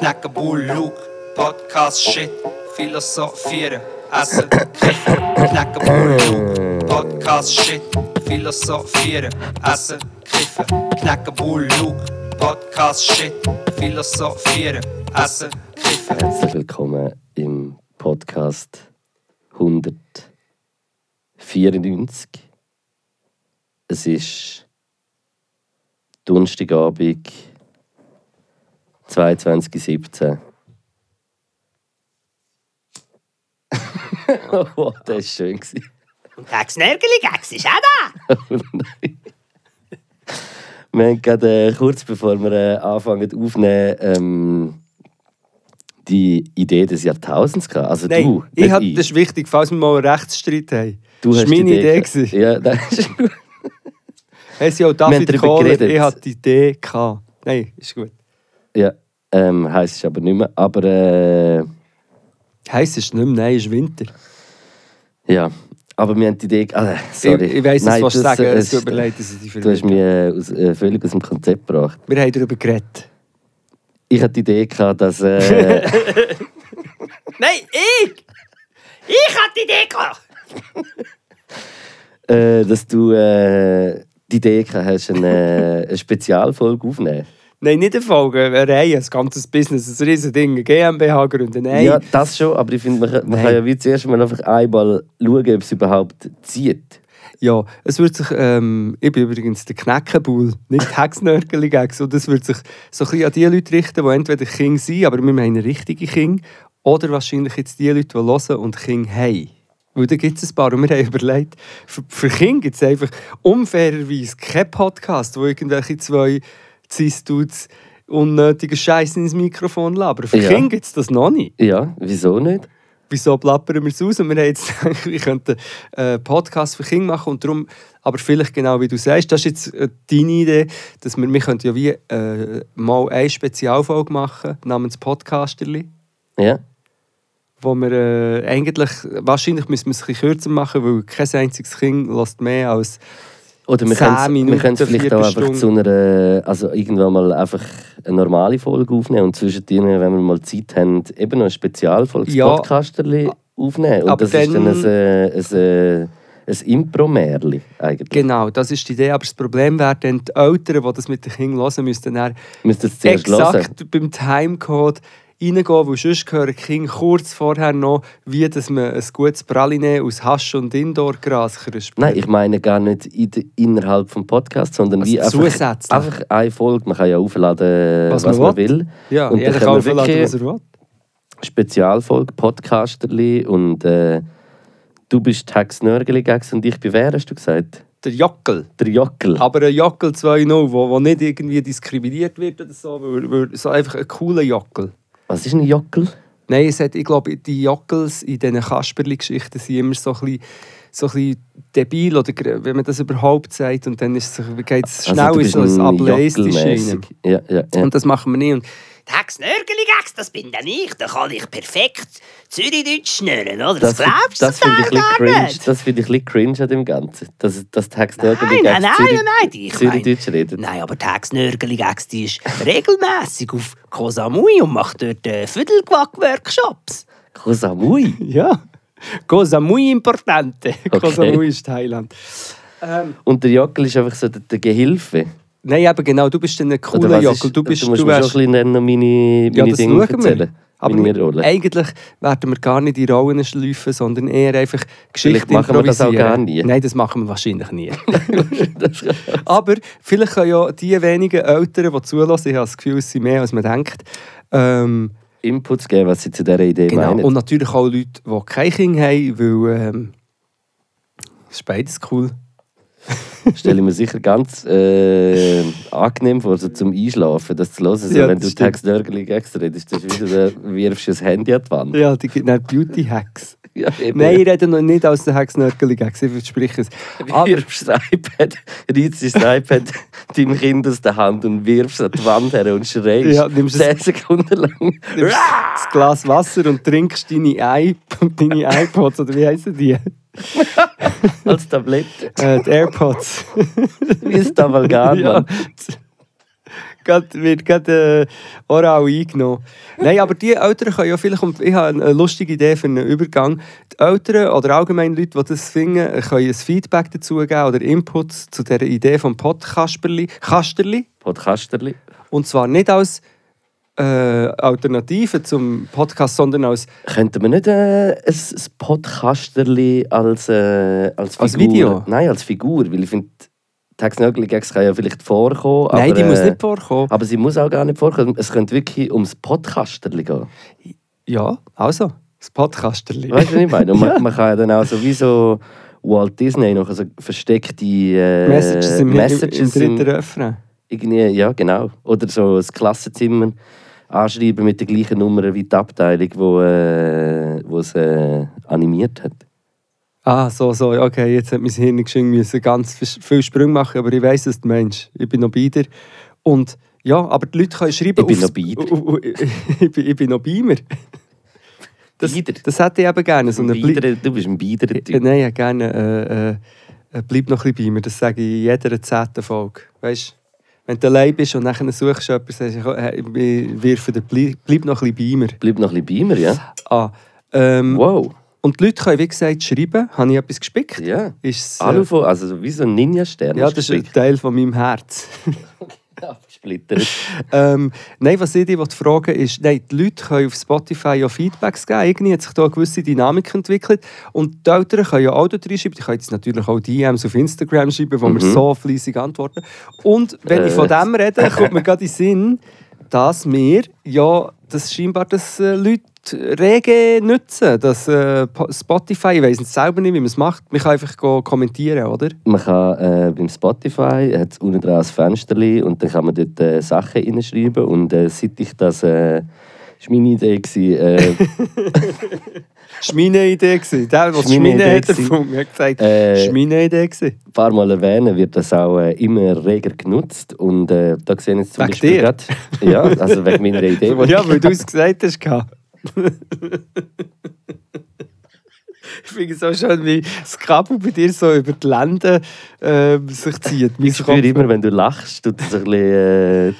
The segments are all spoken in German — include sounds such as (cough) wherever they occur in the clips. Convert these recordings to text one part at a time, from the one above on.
knacken Bull, Luke, Podcast, Shit, philosophieren, essen, kiffen, knacken Bull, Luke, Podcast, Shit, philosophieren, essen, kiffen, knacken Bull, Luke, Podcast, Shit, philosophieren, essen, kiffen. Herzlich willkommen im Podcast 194. Es ist Donnerstagabend 22.17 (laughs) oh, das war schön. gewesen. Und Gags Nörgeli Gags ist auch da. (laughs) Oh. Wir haben gerade äh, kurz bevor wir äh, anfangen aufnehmen, ähm, die Idee des Jahrtausends gehabt. Also Nein, du, ich hab, das ist wichtig, falls wir mal einen Rechtsstreit haben. Du das hast war meine die Idee. gehabt. gewesen. Ja, das ist gut. Hey, sie auch David Kohler, ich hatte die Idee. Gehabt. Nein, ist gut. Ja, ähm, heisst es aber nicht mehr. Aber äh, Heiß ist nicht mehr, nein, ist Winter. ja, aber wir haben die Idee. Ah, sorry. Ich, ich weiss, Nein, was du das, sagen äh, Es tut mir leid, dass ich dich Du hast mich äh, aus, äh, völlig aus dem Konzept gebracht. Wir haben darüber geredet. Ich hatte die Idee gehabt, dass. Äh, (laughs) Nein, ich! Ich hatte die Idee gehabt. (laughs) äh, dass du äh, die Idee gehabt hast, eine, eine Spezialfolge aufnehmen. Nein, nicht eine Folge, eine Reihe, ein ganzes Business, ein riesen Ding, eine GmbH gründen. Nein, Ja, das schon, aber ich finde, man, kann- man Nein. kann ja wie zuerst mal einfach einmal schauen, ob es überhaupt zieht. Ja, es wird sich, ähm, ich bin übrigens der Knäckenbull, nicht Hexnörgeli und es wird sich so ein bisschen an die Leute richten, die entweder King sind, aber wir meinen richtige King, oder wahrscheinlich jetzt die Leute, die hören und King haben. Weil da gibt es ein paar und wir haben überlegt, für, für King gibt es einfach unfairerweise keinen Podcast, wo irgendwelche zwei Cis-Dudes unnötige Scheiße ins Mikrofon labern. Für Ja. King gibt es das noch nicht Ja, wieso nicht? wieso plappern wir es aus? Und wir haben jetzt (laughs) wir könnten einen Podcast für Kinder machen und darum, aber vielleicht genau wie du sagst, das ist jetzt äh, deine Idee, dass wir, wir könnten ja wie äh, mal eine Spezialfolge machen namens Podcasterli, Ja. wo wir äh, eigentlich, wahrscheinlich müssen wir es ein bisschen kürzer machen, weil kein einziges Kind lässt mehr als Oder wir können es vielleicht auch einfach zu einer, also irgendwann mal einfach eine normale Folge aufnehmen und zwischendrin, wenn wir mal Zeit haben, eben noch eine Spezialfolge, Ja. Podcasterli aufnehmen. Und das ist dann ein, äh, ein, äh, ein Impro-Märli eigentlich. Genau, das ist die Idee. Aber das Problem wäre dann, die Eltern, die das mit den Kindern hören, müssten dann Müsst ihr es zuerst hören? exakt beim Timecode reingehen, weil sonst hören Kinder kurz vorher noch, wie dass man ein gutes Praline aus Hasch- und Indoor-Gras kriegt. Nein, ich meine gar nicht in innerhalb des Podcasts, sondern Also wie einfach, zusätzlich. einfach eine Folge. Man kann ja aufladen, was, Was man, man will. Ja, und jeder kann aufladen, was er will. Spezialfolge, Podcasterli und äh, du bist Hex Nörgeli Gags und ich bin wer, hast du gesagt? Der Jockel. Der Jockel. Aber ein Jockel 2.0, wo, wo nicht irgendwie diskriminiert wird oder so, weil, weil so einfach ein cooler Jockel. Was ist ein Jockel? Nein, es hat, ich glaube, die Jockels in diesen Kasperli-Geschichten sind immer so ein bisschen, so ein bisschen debil, oder wenn man das überhaupt sagt. Und dann geht es schnell Also, in so ein. Jockelmässig. Ja, ja, ja. Und das machen wir nicht. Und Die Hex Nörgeli Gags, das bin dann ich. Da kann ich perfekt Zürichdeutsch schnurren, oder? Das, Das, glaubst du das finde ich ein gar cringe. nicht. Das finde ich ein bisschen cringe an dem Ganzen. Dass, dass die Hex Nörgeli Nein, nein, Zürich- nein, nein, ich Zürichdeutsch reden. Nein, aber die Hex Nörgeli Gags, die ist regelmässig auf Koh Samui und macht dort äh, Viertelquack-Workshops. Kosamui. (laughs) ja, cosa muy importante. Okay. ist Thailand. Und der Jockel ist einfach so der, der Gehilfe. Nein, eben genau, du bist ein cooler Jockel. Du, bist, du musst du wärst, schon ein bisschen noch meine, Ja, meine das Dinge erzählen. Aber wir, eigentlich werden wir gar nicht in Rollen schleifen, sondern eher einfach Geschichten Vielleicht machen wir das auch gar nie. Nein, das machen wir wahrscheinlich nie. (laughs) (laughs) Aber vielleicht können ja die wenigen Eltern, die zulassen, ich habe das Gefühl, es sind mehr, als man denkt, ähm, Inputs geben, was sie zu dieser Idee genau. meinen. Und natürlich auch Leute, die kein Kind haben, weil ähm, es ist beides cool. Stelle ich mir sicher ganz äh, angenehm vor, so zum Einschlafen, das zu hören. So, Ja, wenn das du. Text Nörgeli Gags redest, dann ist wieder, wirfst du das Handy an die Wand. Ja, die gibt Beauty-Hacks. Ja. Nein, ich rede noch nicht aus der Hex-Nörgeli-Gags, ich verspreche es. Aber, wirfst das iPad, reizt das iPad (laughs) deinem Kind aus der Hand und wirfst es an die Wand her und schreist Ja, nimmst es- 10 Sekunden lang. nimmst das Glas Wasser und trinkst deine, I deine (laughs) iPods, oder wie heißen die? (laughs) als Tablette. Äh, die AirPods. (laughs) Wie ein Tavalgan, Ja. Mann. (laughs) grad, wird gerade äh, oral eingenommen. Nein, aber die Eltern können ja vielleicht, und ich habe eine lustige Idee für einen Übergang, die Eltern oder allgemein Leute, die das finden, können ein Feedback dazu geben oder Inputs zu dieser Idee vom Podcasterli. Kasterli. Podcasterli. Und zwar nicht als äh, Alternative zum Podcast, sondern als Könnten wir nicht äh, ein, ein Podcasterli als, äh, als Figur... Als Video? Nein, als Figur, weil ich finde, Taxnögel-Gags kann ja vielleicht vorkommen, Nein, aber, die muss äh, nicht vorkommen. Aber sie muss auch gar nicht vorkommen. Es könnte wirklich ums Podcasterli gehen. Ja, also, das Podcasterli. Weißt du, was ich meine? Und (laughs) man, man kann ja dann auch sowieso Walt Disney noch so versteckte äh, Messages im, Messages im, im im- dritten Refrain. irgendwie, ja genau. Oder so das Klassenzimmer anschreiben mit der gleichen Nummer wie die Abteilung, wo, äh, wo es äh, animiert hat. Ah, so, so, okay, jetzt hat mein Hirn geschwind müssen ganz viel Sprünge machen, aber ich weiss, was du meinst. Ich bin noch bei dir. Und ja, aber die Leute können schreiben... Ich bin noch bei dir. (laughs) u- u- ich, bin, ich bin noch bei mir. Das, Bieder? das hätte ich eben gerne. So eine Bieder, du bist ein Äh, Bieder-Typ. Nein, ich hätte gerne äh, äh, äh, bleib noch ein bisschen bei mir. Das sage ich in jeder zehnten Folge. Weißt wenn du allein bist und nachher suchst du jemanden, sagst du, hey, wir wirfen den bleib, noch ein bisschen bei mir. Bleib noch ein bisschen bei mir, ja? Ah, ähm, Wow. Und die Leute können, wie gesagt, schreiben. Habe ich etwas gespickt? Ja. Ist, Alu von, also wie so ein Ninja-Stern. ja, das ist ein Teil von meinem Herz. (laughs) (laughs) abgesplittert. ähm, nein, was ich dich fragen ist, nein, die Leute können auf Spotify ja Feedbacks geben. Irgendwie hat sich da eine gewisse Dynamik entwickelt. Und die Eltern können ja auch dort reinschreiben. Die können jetzt natürlich auch DMs auf Instagram schreiben, wo wir so fleissig antworten. Und wenn ich von Äh. dem rede, kommt mir gerade in den Sinn, dass wir ja das scheinbar das äh, Leute rege nutzen. Das äh, Po- Spotify, ich weiss nicht selber nicht, wie man es macht. Man kann einfach go kommentieren, oder? Man kann äh, beim Spotify hat unten dran ein Fensterli und dann kann man dort äh, Sachen reinschreiben. Und äh, seit ich das. Äh, das war meine Idee. Gewesen, äh, (laughs) Das war meine Idee. Der, der Schmine Idee hat erfunden, hat gesagt, Äh, das meine Idee. gewesen. ein paar Mal erwähnen, wird das auch äh, immer reger genutzt. Und äh, da sehen jetzt zum Wegen Beispiel dir? grad- Ja, also wegen meiner Idee. (laughs) Ja, weil du es gesagt hast. Ich finde es auch schön, wie das Kabel bei dir so über die Lenden ähm, sich zieht. Mein Ich spüre immer, wenn du lachst, tut das ein bisschen. Äh,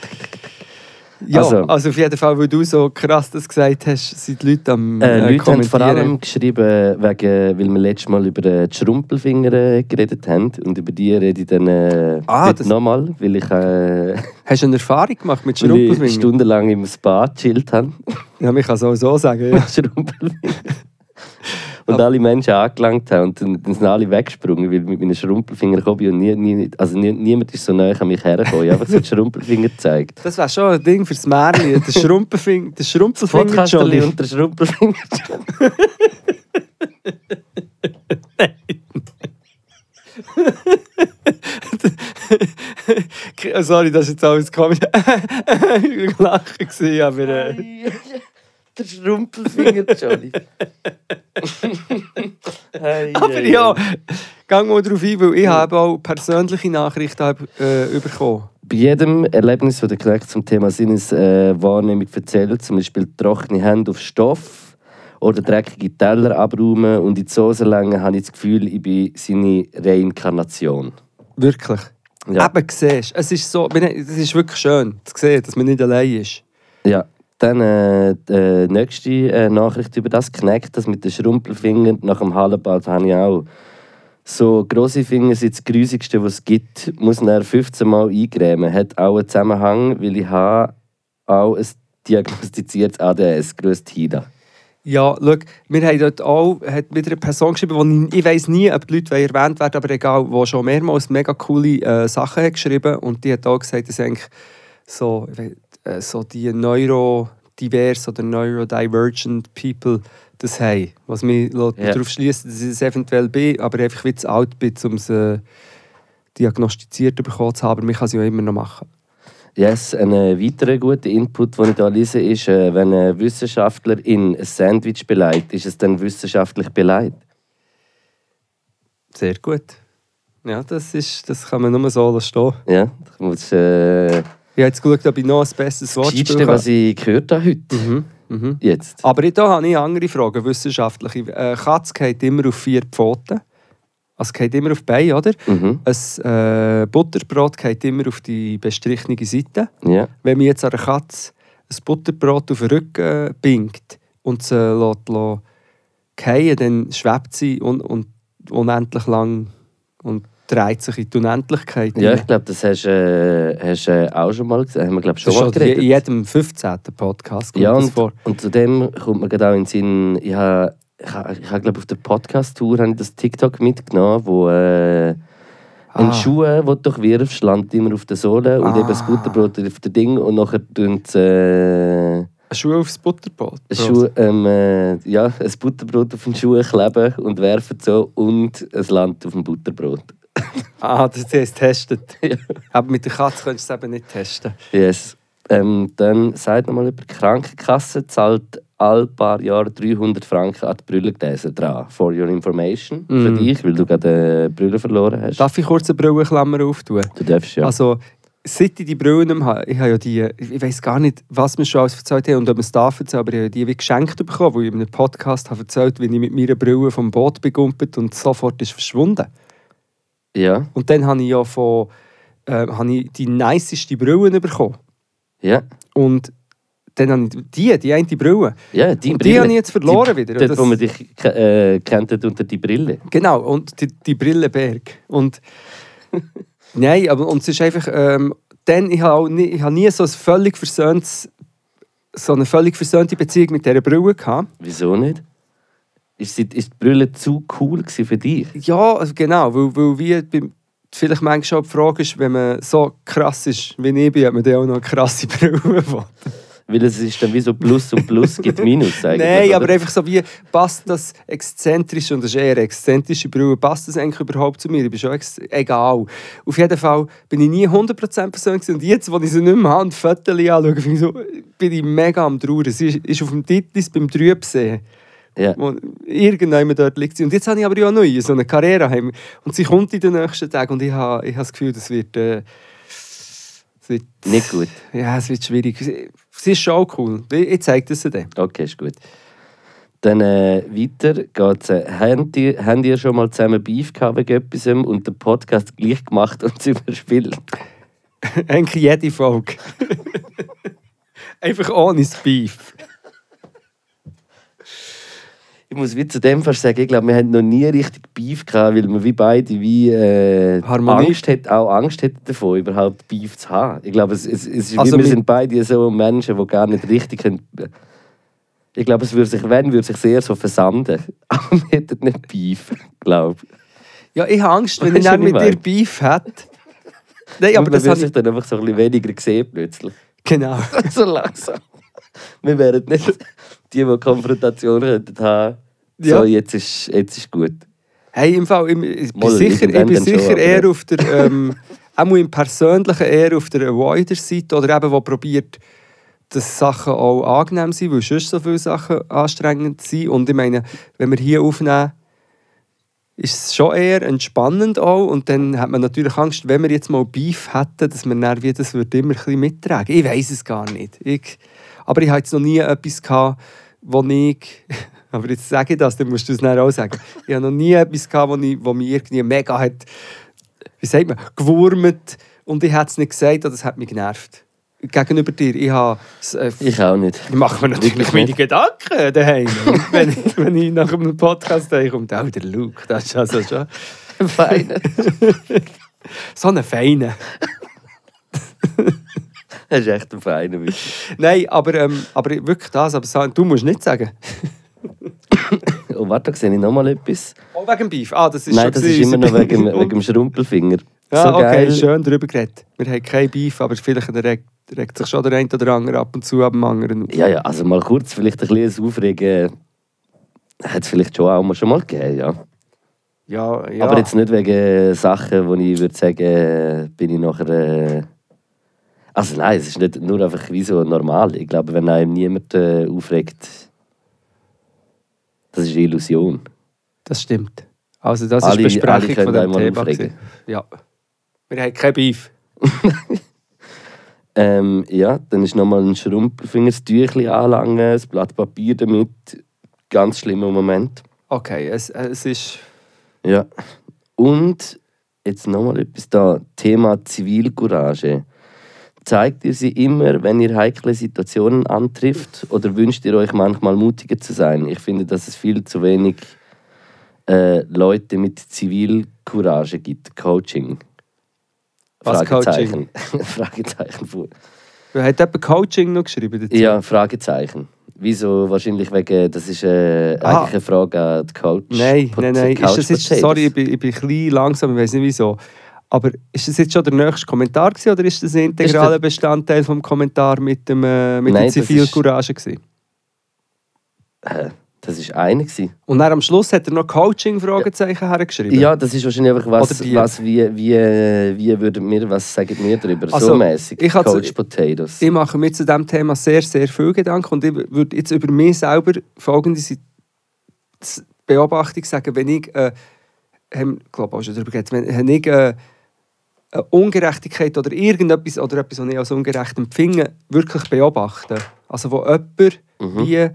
Ja, also, also- auf jeden Fall, weil du so krass das gesagt hast, sind die Leute am äh, äh, Leute haben vor allem geschrieben, wegen, weil wir letztes Mal über äh, die Schrumpelfinger äh, geredet haben. Und über die rede ich dann äh, Ah, nochmal, weil ich, äh, Hast du eine Erfahrung gemacht mit (laughs) weil ich Schrumpelfingern? stundenlang im Spa gechillt habe. Ja, ich kann es auch so sagen. Ja. (laughs) Schrumpelfinger. (laughs) Und alle Menschen angelangt haben und dann, dann sind alle weggesprungen, weil mit meinen Schrumpelfingern komme ich und nie, nie, also nie, niemand ist so nah an mich hergekommen. Ich habe einfach so die Schrumpelfinger gezeigt. Das wäre schon ein Ding fürs Märchen. Der (laughs) Schrumpelfinger, der Schrumpelfinger Johnny. und der Schrumpelfinger. Oh, (laughs) Sorry, das ist jetzt alles komisch. Lachen gewesen, aber... Äh, der Schrumpelfinger, Johnny. (laughs) Hey, (laughs) aber hey, ja, gang mal darauf ein, weil ich habe auch persönliche Nachrichten hab, äh, bekommen. Bei jedem Erlebnis, das der Kollege zum Thema Sinneswahrnehmung erzählt, zum Beispiel trockene Hände auf Stoff oder dreckige Teller abräumen und in die Soße längen, habe ich das Gefühl, ich bin seine Reinkarnation. Wirklich. Ja. Eben, siehst es ist so, es ist wirklich schön zu sehen, dass man nicht allein ist. Ja. Dann äh, die nächste äh, Nachricht über das Knackt, das mit den Schrumpelfingern nach dem Hallenbad habe ich auch. So grosse Finger sind das Grusigste, was es gibt. Muss er 15 Mal eingrämen. Hat auch einen Zusammenhang, weil ich habe auch ein diagnostiziertes ADS. Grüß Hida. Ja, schau, wir haben dort auch hat wieder eine Person geschrieben, die ich, ich weiß nie, ob die Leute erwähnt werden, aber egal, die schon mehrmals mega coole äh, Sachen hat geschrieben und die hat auch gesagt, dass eigentlich so, ich weiss, äh, so die neurodivers oder neurodivergent People das haben. Was mich Ja. darauf schließt, dass ich es eventuell bin, aber einfach wie zu alt bin, um es äh, diagnostiziert bekommen zu haben. Aber man kann es ja immer noch machen. Yes, ein äh, weiterer guter Input, den ich hier lese, ist, äh, wenn ein Wissenschaftler in ein Sandwich beleidigt, ist es dann wissenschaftlich beleidigt? Sehr gut. Ja, das, ist, das kann man nur so stehen. Ja, ich muss... Äh, Ich habe jetzt geschaut, ob ich noch ein besseres das Wortspiel Gescheitste, was ich gehört habe heute. Mhm, mhm. Jetzt. Aber da habe ich andere Fragen, wissenschaftliche. Äh, Katze geht immer auf vier Pfoten. Also geht immer auf die Beine, oder? Mhm. Ein äh, Butterbrot geht immer auf die bestrichene Seite. Ja. Wenn man jetzt einer Katze ein Butterbrot auf den Rücken bingt und sie lässt, lässt fallen, dann schwebt sie un, un, unendlich lang und dreht sich in die Unendlichkeit. Ja, ich glaube, das hast du äh, hast, äh, auch schon mal gesehen. Haben wir, glaube schon das mal schon in geredet. jedem 15. Podcast kommt Ja, das und, vor. und zudem kommt mir gerade auch in den Sinn, ich habe, ich habe, ich habe glaube auf der Podcast-Tour habe ich das TikTok mitgenommen, wo äh, ein Ah. Schuh, den du durchwirfst, landet immer auf der Sohle und Ah. eben das Butterbrot auf dem Ding und nachher sie, äh, Ein Schuh aufs Butterbrot. ein Schuh, ähm, äh, ja, ein Butterbrot auf den Schuh kleben und werfen so und es landet auf dem Butterbrot. (coughs) Ah, das hast du getestet. (laughs) Aber mit der Katze könntest du es eben nicht testen. Yes. Ähm, dann sagt nochmal über die Krankenkasse, zahlt alle paar Jahre 300 Franken an die Brillengläser dran. For your information. Für Mm. dich, weil du gerade eine Brille verloren hast. Darf ich kurz eine Brillenklammer auftun? Du darfst ja. Also, seit ich die Brillen habe, ich habe ja die, ich weiß gar nicht, was mir schon alles erzählt haben und ob man es darf erzählen, aber ich habe die wie geschenkt bekommen, weil ich in einem Podcast habe erzählt, wie ich mit meiner Brille vom Boot begumpelt und sofort ist verschwunden. Ja. Und dann habe ich ja von, äh, habe ich die niceste Brille bekommen. Ja. Und dann habe ich die, die eine Brille. Ja, die Und die habe ich jetzt verloren die, wieder. Dort, Das- wo man dich äh, kennt, unter die Brille. Genau, und die, die Brillenberg. Und (laughs) nein, aber und es ist einfach, ähm, dann, ich habe auch nie, ich habe nie so, ein völlig versöhntes, so eine völlig versöhnte Beziehung mit dieser Brille gehabt. Wieso nicht? Ist, ist die Brille zu cool für dich? Ja, also genau, weil, weil wie beim, vielleicht manchmal auch die Frage ist, wenn man so krass ist, wie ich bin, hat man dann auch noch eine krasse Brille. (laughs) Weil es ist dann wie so Plus und Plus gibt (laughs) Minus eigentlich. Nein, oder? aber einfach so wie, passt das exzentrisch, und das ist eher eine exzentrische Brille, passt das eigentlich überhaupt zu mir? Ich bin schon egal. Auf jeden Fall bin ich nie 100% persönlich gewesen. und jetzt, wo ich sie nicht mehr habe und Fotos anschaue, finde ich so, bin ich mega am Trauern. Sie ist, ist auf dem Titlis beim Trübsee. Ja. irgendjemand dort liegt. sie. Und jetzt habe ich aber ja neu, so eine Karriere. heim. Und sie kommt in den nächsten Tagen und ich habe, ich habe das Gefühl, das wird, äh, es wird... Nicht gut. Ja, es wird schwierig. Sie- ist schon auch cool. Ich, zeige das dir. Okay, ist gut. Dann äh, weiter geht's. Äh, habt, ihr, habt ihr schon mal zusammen Beef gehabt wegen etwas und den Podcast gleich gemacht und (laughs) es überspielt? Eigentlich jede Folge. (laughs) Einfach ohne das Beef. Ich muss wie zu dem fast sagen, ich glaube, wir haben noch nie richtig Beef gehabt, weil wir wie beide wie äh. Angst hat, auch Angst hätten davon, überhaupt Beef zu haben. Ich glaube, es, es, es ist Also wie, wir sind beide so Menschen, die gar nicht richtig können. Ich glaube, es würde sich, wenn, würde sich sehr so versanden. (laughs) Aber wir hätten nicht Beef, glaube ich. Ja, ich habe Angst, wenn Weißt ich dann mit dir? Beef hätte. Nein, aber man das würde habe sich ich... dann einfach so ein bisschen weniger sehen plötzlich. Genau. (laughs) so langsam. Wir wären nicht (laughs) die, die Konfrontation könnten haben. Ja. So, jetzt ist, jetzt ist gut. Hey, im Fall, ich, ich bin Mal, sicher, ich bin sicher eher auf der... Ähm, (laughs) auch im Persönlichen eher auf der Avoider-Seite oder eben, wo probiert, dass Sachen auch angenehm sind, weil sonst so viele Sachen anstrengend sind. Und ich meine, wenn wir hier aufnehmen, ist es schon eher entspannend auch. Und dann hat man natürlich Angst, wenn wir jetzt mal Beef hätten, dass man dann wie das würde immer ein bisschen mittragen. Ich weiß es gar nicht. Ich, aber ich hatte jetzt noch nie etwas gehabt, wo ich... (laughs) Aber jetzt sage ich das, dann musst du es dann auch sagen. Ich habe noch nie etwas gehabt, wo, ich, wo mich irgendwie mega hat, wie sagt man, gewurmt und ich hätte es nicht gesagt es hat mich genervt. Gegenüber dir, ich habe... Äh, Ich auch nicht. ich mache mir natürlich Wirklich meine nicht. Gedanken daheim. (laughs) Wenn, ich, wenn ich nach einem Podcast komme, oh, der Luke, das ist also schon Fein. (laughs) so ein Feiner. (laughs) Das ist echt ein feiner Witz. Nein, aber, ähm, aber wirklich das, aber du musst nicht sagen. (coughs) Oh, warte, da sehe ich noch mal etwas. Oh, wegen dem Beef. Ah, das ist Nein, schon das ist immer noch wegen, (laughs) wegen dem Schrumpelfinger. Ja, so okay, geil. schön darüber geredet. Wir haben kein Beef, aber vielleicht regt, regt sich schon der eine oder andere ab und zu ab dem anderen auf. Ja, ja, also mal kurz vielleicht ein bisschen Aufregen. Hat es vielleicht schon auch mal schon mal gegeben, ja. Ja, ja. Aber jetzt nicht wegen Sachen, wo ich würde sagen, bin ich nachher. Äh... Also nein, es ist nicht nur einfach wie so normal. Ich glaube, wenn einem niemand äh, aufregt, das ist eine Illusion. Das stimmt. Also das Alle- ist alle Besprechung von dem Thema. Ja. Wir haben kein Beef. (laughs) Ähm, ja, dann ist nochmal ein Schrumpelfinger, das Tüchli anlangen, das Blatt Papier damit. Ganz schlimmer Moment. Okay, es, es ist... Ja. Und jetzt nochmal etwas da: Thema Zivilcourage. Zeigt ihr sie immer, wenn ihr heikle Situationen antrifft? Oder wünscht ihr euch manchmal mutiger zu sein? Ich finde, dass es viel zu wenig äh, Leute mit Zivilcourage gibt. Coaching. Was Fragezeichen. (laughs) Fragezeichen. vor. Wer hat jemand Coaching noch geschrieben dazu? Ja, Fragezeichen. Wieso? Wahrscheinlich wegen, das ist äh, Ah. eigentlich eine Frage an die Coach. Nein, nein, nein. Ist das jetzt, sorry, ich bin, ich bin ein bisschen langsam, ich weiß nicht wieso. Aber ist das jetzt schon der nächste Kommentar gewesen, oder ist das ein integraler der- Bestandteil vom Kommentar mit, dem, äh, mit Nein, der das ist- Zivilcourage gewesen? Äh, das war einer. gewesen. Und dann am Schluss hat er noch Coaching-Fragezeichen hergeschrieben. Ja, das ist wahrscheinlich einfach was, was wie, wie, wie würden wir, was sagen wir darüber? Also, so mäßig. ich Coach Potatoes. Ich mache mir zu diesem Thema sehr, sehr viel Gedanken und ich würde jetzt über mich selber folgende Beobachtung sagen, wenn ich, äh, haben, ich glaube auch schon darüber geredet, wenn, wenn ich äh, eine Ungerechtigkeit oder irgendetwas oder etwas, was ich als ungerecht empfinde, wirklich beobachte. Also wo jemand Mhm. wie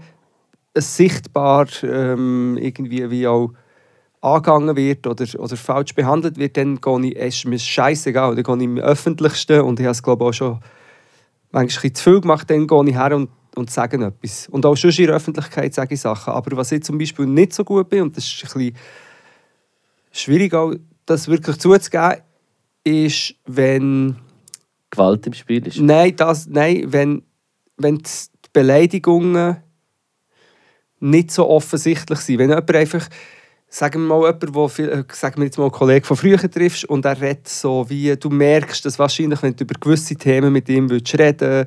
sichtbar ähm, irgendwie wie auch angegangen wird oder, oder falsch behandelt wird, dann gehe ich, ist mir scheißegal, dann gehe ich im Öffentlichsten und ich habe es glaube ich auch schon manchmal zu viel gemacht, dann gehe ich her und, und sage etwas. Und auch schon in der Öffentlichkeit sage ich Sachen. Aber was ich zum Beispiel nicht so gut bin, und das ist ein bisschen schwierig auch, das wirklich zuzugeben, ist, wenn Gewalt im Spiel ist. Nein, das, nein wenn, wenn die Beleidigungen nicht so offensichtlich sind. Wenn jemand einfach, sagen wir mal, jemand, wo viel, äh, sagen wir jetzt mal einen Kollegen von früher triffst und er redet so, wie du merkst, dass wahrscheinlich, wenn du über gewisse Themen mit ihm würdest reden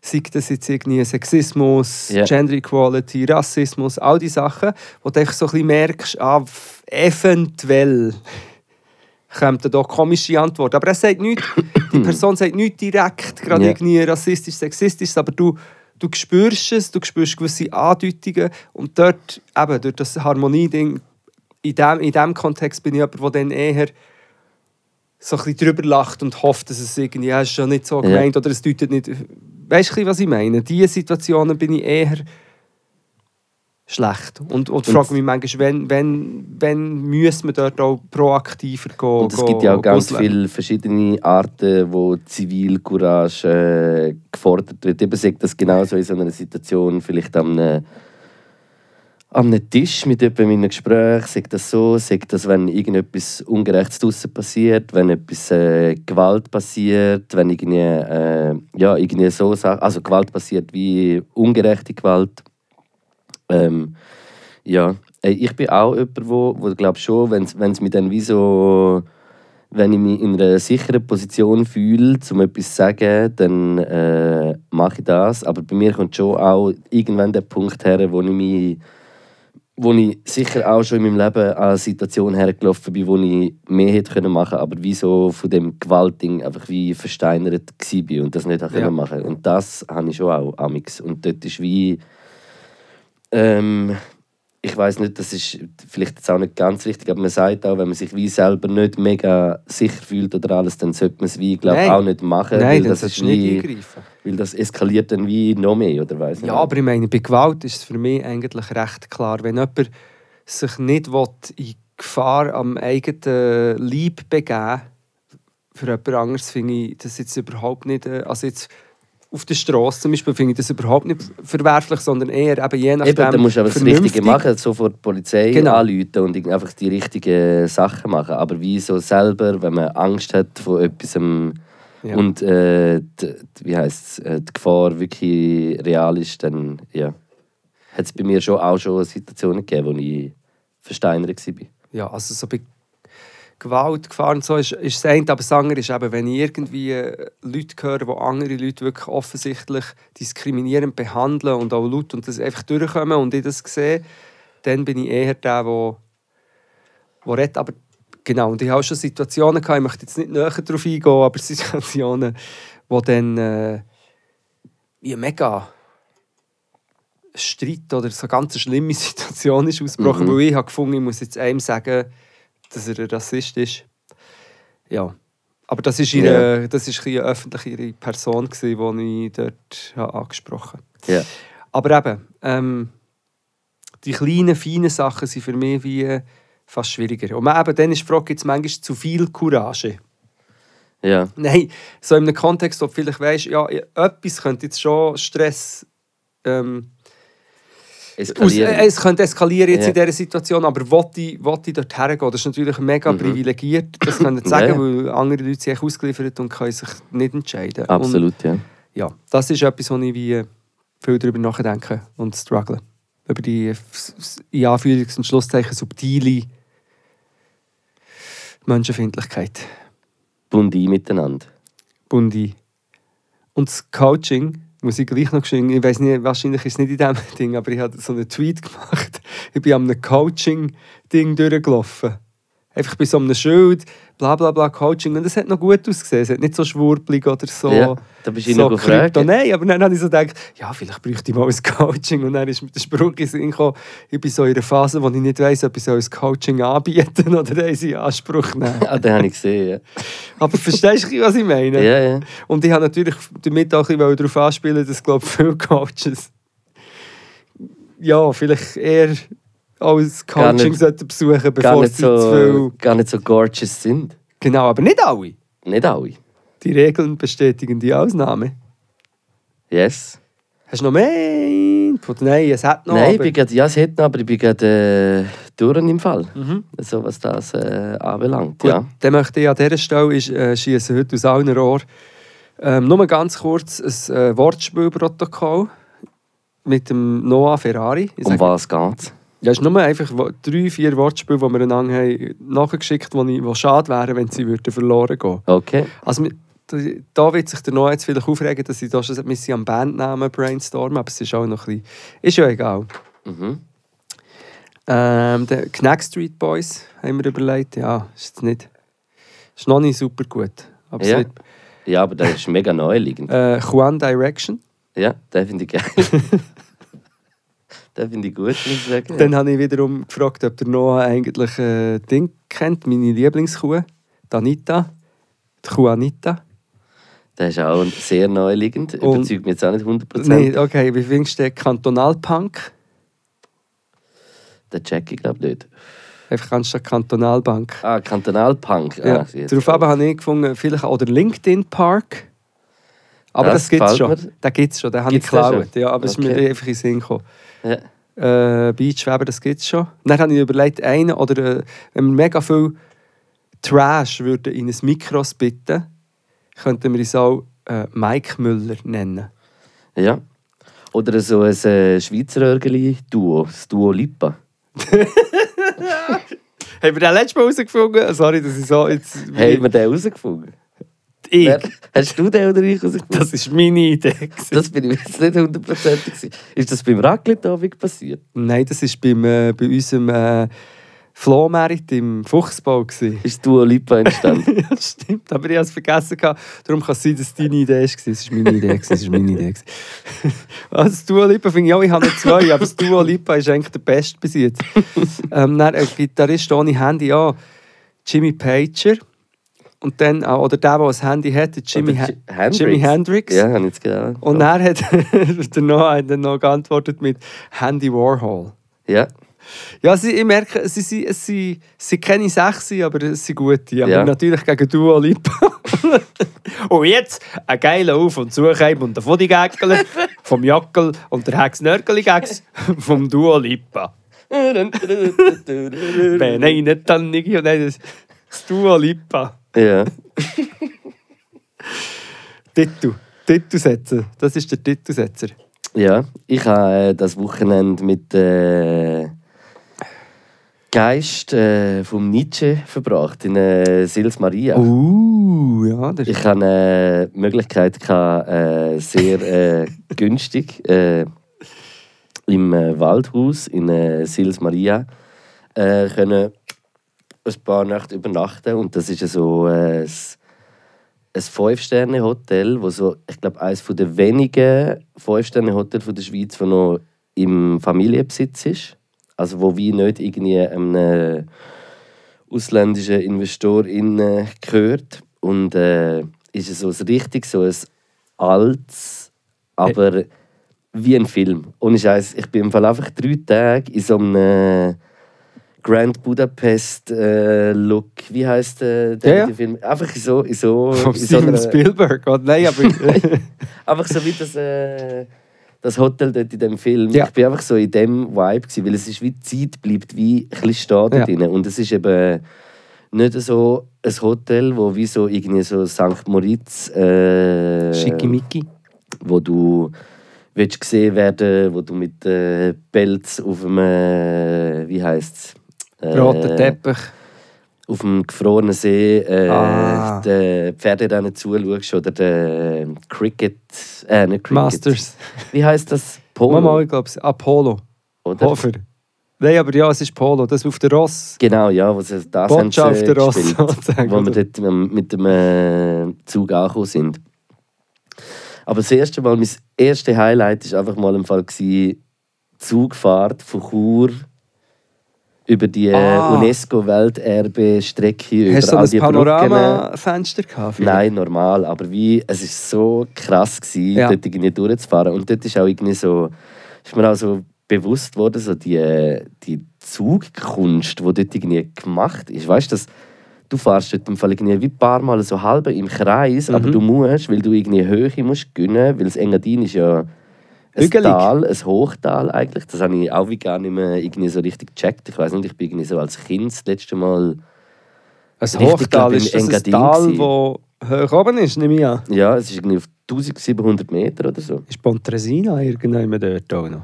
sei das jetzt irgendwie Sexismus, Ja. Gender Equality, Rassismus, all die Sachen, wo du einfach so ein bisschen merkst, ah, eventuell kommt da komische Antwort. Aber er sagt nichts, (coughs) die Person sagt nichts direkt, gerade Ja. irgendwie rassistisch, sexistisch, aber du, du spürst es, du spürst gewisse Andeutungen und dort, eben, durch das Harmonie-Ding, in dem, in dem Kontext bin ich jemand, der dann eher so ein bisschen drüber lacht und hofft, dass es irgendwie, ja, ist schon nicht so gemeint oder es deutet nicht... Weißt du, was ich meine? Diese Situationen bin ich eher schlecht. Und, und frage mich manchmal, wenn, wenn, wenn müssen wir dort auch proaktiver gehen? Und es gibt ja auch ganz viele verschiedene Arten, wo Zivilcourage äh, gefordert wird. Eben sagt das genauso in so einer Situation, vielleicht am einem, am einem Tisch mit jemandem in einem Gespräch, sagt das so, sagt das, wenn irgendetwas Ungerechtes draussen passiert, wenn etwas äh, Gewalt passiert, wenn irgendwie, äh, ja, irgendwie so Sachen, also Gewalt passiert wie ungerechte Gewalt. Ähm, ja, ich bin auch jemand, wo, wo glaube schon, wenn es mich dann wie so, wenn ich mich in einer sicheren Position fühle, um etwas zu sagen, dann äh, mache ich das. Aber bei mir kommt schon auch irgendwann der Punkt her, wo ich mich wo ich sicher auch schon in meinem Leben an Situationen hergelaufen bin, wo ich mehr hätte können machen aber wie so von dem Gewaltding einfach wie versteinert war und das nicht Ja. machen Und das habe ich schon auch amix. Und dort ist wie... Ähm, ich weiß nicht, das ist vielleicht jetzt auch nicht ganz richtig, aber man sagt auch, wenn man sich wie selber nicht mega sicher fühlt oder alles, dann sollte man es wie, glaube auch nicht machen, Nein, weil, das ist nicht wie, eingreifen. weil das eskaliert dann wie noch mehr, oder weiß Ja, aber ich meine, bei Gewalt ist es für mich eigentlich recht klar. Wenn jemand sich nicht will, in Gefahr am eigenen Leib begeben für jemand anderes, finde ich das jetzt überhaupt nicht... äh, Also jetzt auf der Straße zum Beispiel finde ich das überhaupt nicht verwerflich, sondern eher eben je nachdem Eben, dann musst du aber das. Richtige machen, sofort die Polizei Genau. anrufen und einfach die richtigen Sachen machen. Aber wie so selber, wenn man Angst hat vor etwas Ja. und äh, die, wie heisst's, äh, die Gefahr wirklich real ist, dann ja, hat es bei mir schon auch schon Situationen gegeben, wo ich versteinert war. Ja, also so bei Gewalt, Gefahr und so ist, ist das eine, aber das andere ist eben, wenn ich irgendwie äh, Leute höre, die andere Leute wirklich offensichtlich diskriminierend behandeln und auch laut und das einfach durchkommen und ich das sehe, dann bin ich eher der, der, der redet. Aber genau, und ich habe auch schon Situationen gehabt, ich möchte jetzt nicht näher darauf eingehen, aber (laughs) Situationen, wo dann äh, wie mega Streit oder so eine ganz schlimme (laughs) Situation ist ausgebrochen, Mhm. weil ich habe gefunden, ich muss jetzt einem sagen, dass er ein Rassist ist. Ja. Aber das ist ihre, das ist eine öffentliche Person, gewesen, die ich dort angesprochen habe. Ja. Aber eben, ähm, die kleinen, feinen Sachen sind für mich wie fast schwieriger. Und man, eben, dann ist die Frage, gibt es manchmal zu viel Courage? Ja. Nein, so in einem Kontext, wo du vielleicht weißt, ja, etwas könnte jetzt schon Stress ähm, aus, Eskalieren. äh, es könnte eskalieren jetzt Ja. in dieser Situation, aber wollte ich, will ich dort hergehen? Das ist natürlich mega Mhm. privilegiert, das können (clears throat) sie sagen, Ja, weil andere Leute sind ausgeliefert und können sich nicht entscheiden. Und, Absolut, ja. ja, das ist etwas, wo ich wie viel darüber nachdenke und struggle. Über die, in Anführungs- und Schlusszeichen, subtile Menschenfindlichkeit. Bundi miteinander. Bundi. Und das Coaching, muss ich gleich noch geschehen, ich weiß nicht, wahrscheinlich ist es nicht in diesem Ding, aber ich habe so einen Tweet gemacht. Ich bin an einem Coaching-Ding durchgelaufen. Einfach bei so einem Schild, bla bla bla, Coaching. Und es hat noch gut ausgesehen. Es hat nicht so schwurbelig oder so. Ja, da bist du so. Krypto. Nein, aber dann habe ich so gedacht, ja, vielleicht bräuchte ich mal ein Coaching. Und dann ist mir der Spruch gekommen, ich bin so in einer Phase, wo ich nicht weiss, ob ich so ein Coaching anbieten oder in Anspruch nehmen. (laughs) Ah, den habe ich gesehen, ja. Aber verstehst du, was ich meine? Ja, ja. Und ich habe natürlich damit auch ein bisschen darauf anspielen, dass glaube ich, viele Coaches ja, vielleicht eher Gar Coaching nicht- besuchen, bevor sie zu so, viel... gar nicht so gorgeous sind. Genau, aber nicht alle. Nicht alle. Die Regeln bestätigen die Ausnahme. Yes. Hast du noch mehr Input? Nein, es hat noch. Nein, ich bin grad, ja, es hätte noch, aber ich bin gerade äh, durch im Fall. Mhm. So was das äh, anbelangt, Gut, ja. dann möchte ich an dieser Stelle ist, äh, schiessen heute aus allen Rohren ähm, nur ganz kurz ein äh, Wortspielprotokoll mit dem Noah Ferrari. Ich Um sage- was geht's? Ja, es ist nur einfach drei, vier Wortspiele, die wir einander haben nachgeschickt haben, die schade wären, wenn sie würden verloren gehen Okay. Also, da- wird sich der Noah jetzt vielleicht aufregen, dass ich da schon wir sind am Bandnamen brainstormen, aber es ist auch noch ein bisschen... Ist ja egal. Mhm. Ähm, der Knack Street Boys haben wir überlegt. Ja, ist jetzt nicht... Ist noch nicht super gut. Aber Ja. Ja, aber das ist mega neuliegend. äh, Juan Direction. Ja, den finde ich geil. Den finde ich gut, muss ich sagen. Dann habe ich wiederum gefragt, ob der Noah eigentlich äh, Ding kennt, meine Lieblingskuh. Die Anita. Die Kuh Anita. Der ist auch sehr neuliegend. Überzeugt mich jetzt auch nicht 100%. Nein, okay, wie findest du den Kantonalpunk? Den check ich glaube nicht. Einfach anstatt Kantonalbank. Ah, Kantonalpunk. Ja. Ah, jetzt. Darauf aber habe ich gefunden, vielleicht oder LinkedIn Park. Aber das, Das gibt es schon. Den gibt es schon, den habe ich geklaut. Ja, aber es ist mir einfach in den Sinn gekommen. Ja. Äh, Beachweber, das gibt es schon. Dann habe ich überlegt, einen oder äh, wenn wir mega viel Trash würden in ein Mikros bitten, könnten wir uns auch äh, Mike Müller nennen. ja. Oder so ein äh, Schweizer Örgeli-Duo, das Duo Lipa. (laughs) Haben wir den letztes Mal herausgefunden? Sorry, dass ich so jetzt... Haben wir den herausgefunden? Ich. Wer- Hast du den oder ich herausgefunden? Das war meine Idee. gewesen. Das bin ich jetzt nicht hundertprozentig. Ist das beim Raclette-Abend passiert? Nein, das war beim, äh, bei unserem äh, Flohmerit im Fuchsbau. gewesen. Ist Duo Lipa entstanden? (laughs) ja, das stimmt. Aber ich habe es vergessen. gehabt. Darum kann es sein, dass es deine Idee war. Es war meine Idee. gewesen, Es war meine Idee. (laughs) also, das Duo Lipa finde ich auch, ich habe noch zwei, aber das Duo Lipa ist eigentlich der beste bis jetzt. (laughs) ähm, dann ein Gitarrist ohne Handy, ja, Jimmy Pager. Und dann, oder der, der ein Handy hat, der Jimmy, Oder ha Ji- Hendrix. Jimi Hendrix. ja, habe ich jetzt genau. Und er hat (laughs) der Noah hat dann noch geantwortet mit Handy Warhol. Ja, Ja, sie, ich merke, sie, sie, sie, sie kennen sechs, aber es sind gute. Aber Ja. natürlich gegen Duo Lipa. (laughs) und jetzt ein geiler Auf- und Zucheim und der Fodi-Gäckler vom Jackel und der Hex nörgeli vom Duo Lipa. Nein, nein, nicht dann nicht. Nein, das, das Duo Lipa. Ja. (laughs) Titel. Titel setzen. Das ist der Titelsetzer. Ja, ich habe äh, das Wochenende mit äh, Geist äh, vom Nietzsche verbracht in äh, Sils Maria. Uh, ja, der Ich hatte äh, die Möglichkeit, gehabt, äh, sehr äh, (laughs) günstig äh, im äh, Waldhaus in äh, Sils Maria äh, können ein paar Nächte übernachten. Und das ist so äh, ein, ein Fünf-Sterne-Hotel, wo so, ich glaube, eines der wenigen Fünf-Sterne-Hotels der Schweiz, das noch im Familienbesitz ist. Also wo wie nicht irgendwie einem ausländischen Investor in, äh, gehört. Und äh, ist es so ein richtig so ein altes, aber wie ein Film. Ohne Scheiß, ich bin im Fall einfach drei Tage in so einem Grand Budapest äh, Look. Wie heißt äh, der Ja, ja. Film? Einfach so, so, (laughs) Von in so Steven Spielberg. Oh, nein, aber. (laughs) einfach so wie das, äh, das Hotel dort in dem Film. Ja. Ich bin einfach so in dem Vibe gewesen, weil es ist wie Zeit bleibt wie ein bisschen stehen dort Ja. drin. und es ist eben nicht so ein Hotel, wo wie so irgendwie so St. Moritz äh, Schickimicki. wo du willst gesehen werden, wo du mit äh, Pelz auf dem äh, wie heißt's äh, Roter Teppich. auf dem gefrorenen See äh, Ah. den Pferderennen zuschaust oder den Cricket, äh, nicht Cricket. Masters. Wie heißt das? Polo, Mama, ich glaube, Apollo. oder? Hofer. Nein, aber ja, es ist Polo. Das auf der Ross. Genau, ja, sie das haben Botschaft äh, der Ross, sozusagen, wo wir dort mit dem äh, Zug angekommen sind. Aber das erste Mal, mein erstes Highlight war einfach mal im Fall gewesen, Zugfahrt von Chur über die Ah. UNESCO-Welterbe-Strecke über Hast du so all ein. Panoramafenster gehabt? Nein, normal. Aber wie, es war so krass, gewesen, Ja. dort irgendwie durchzufahren. Und dort ist auch irgendwie so, ist mir auch so bewusst worden, so die, die Zugkunst, die dort irgendwie gemacht ist. Weißt du, du fährst dort im Fall irgendwie wie ein paar Mal so halb im Kreis, aber Mhm. du musst, weil du irgendwie Höhe musst gönnen, weil das Engadin ist ja ein. Tal, ein Hochtal eigentlich. Das habe ich auch wie gar nicht mehr irgendwie so richtig gecheckt. Ich weiß nicht, ich bin irgendwie so als Kind das letzte Mal Ein Hochtal ist das ein Tal, wo hoch oben ist, nehme ich an. Ja, es ist irgendwie auf 1700 Meter oder so. Ist Pontresina irgendjemand dort auch noch?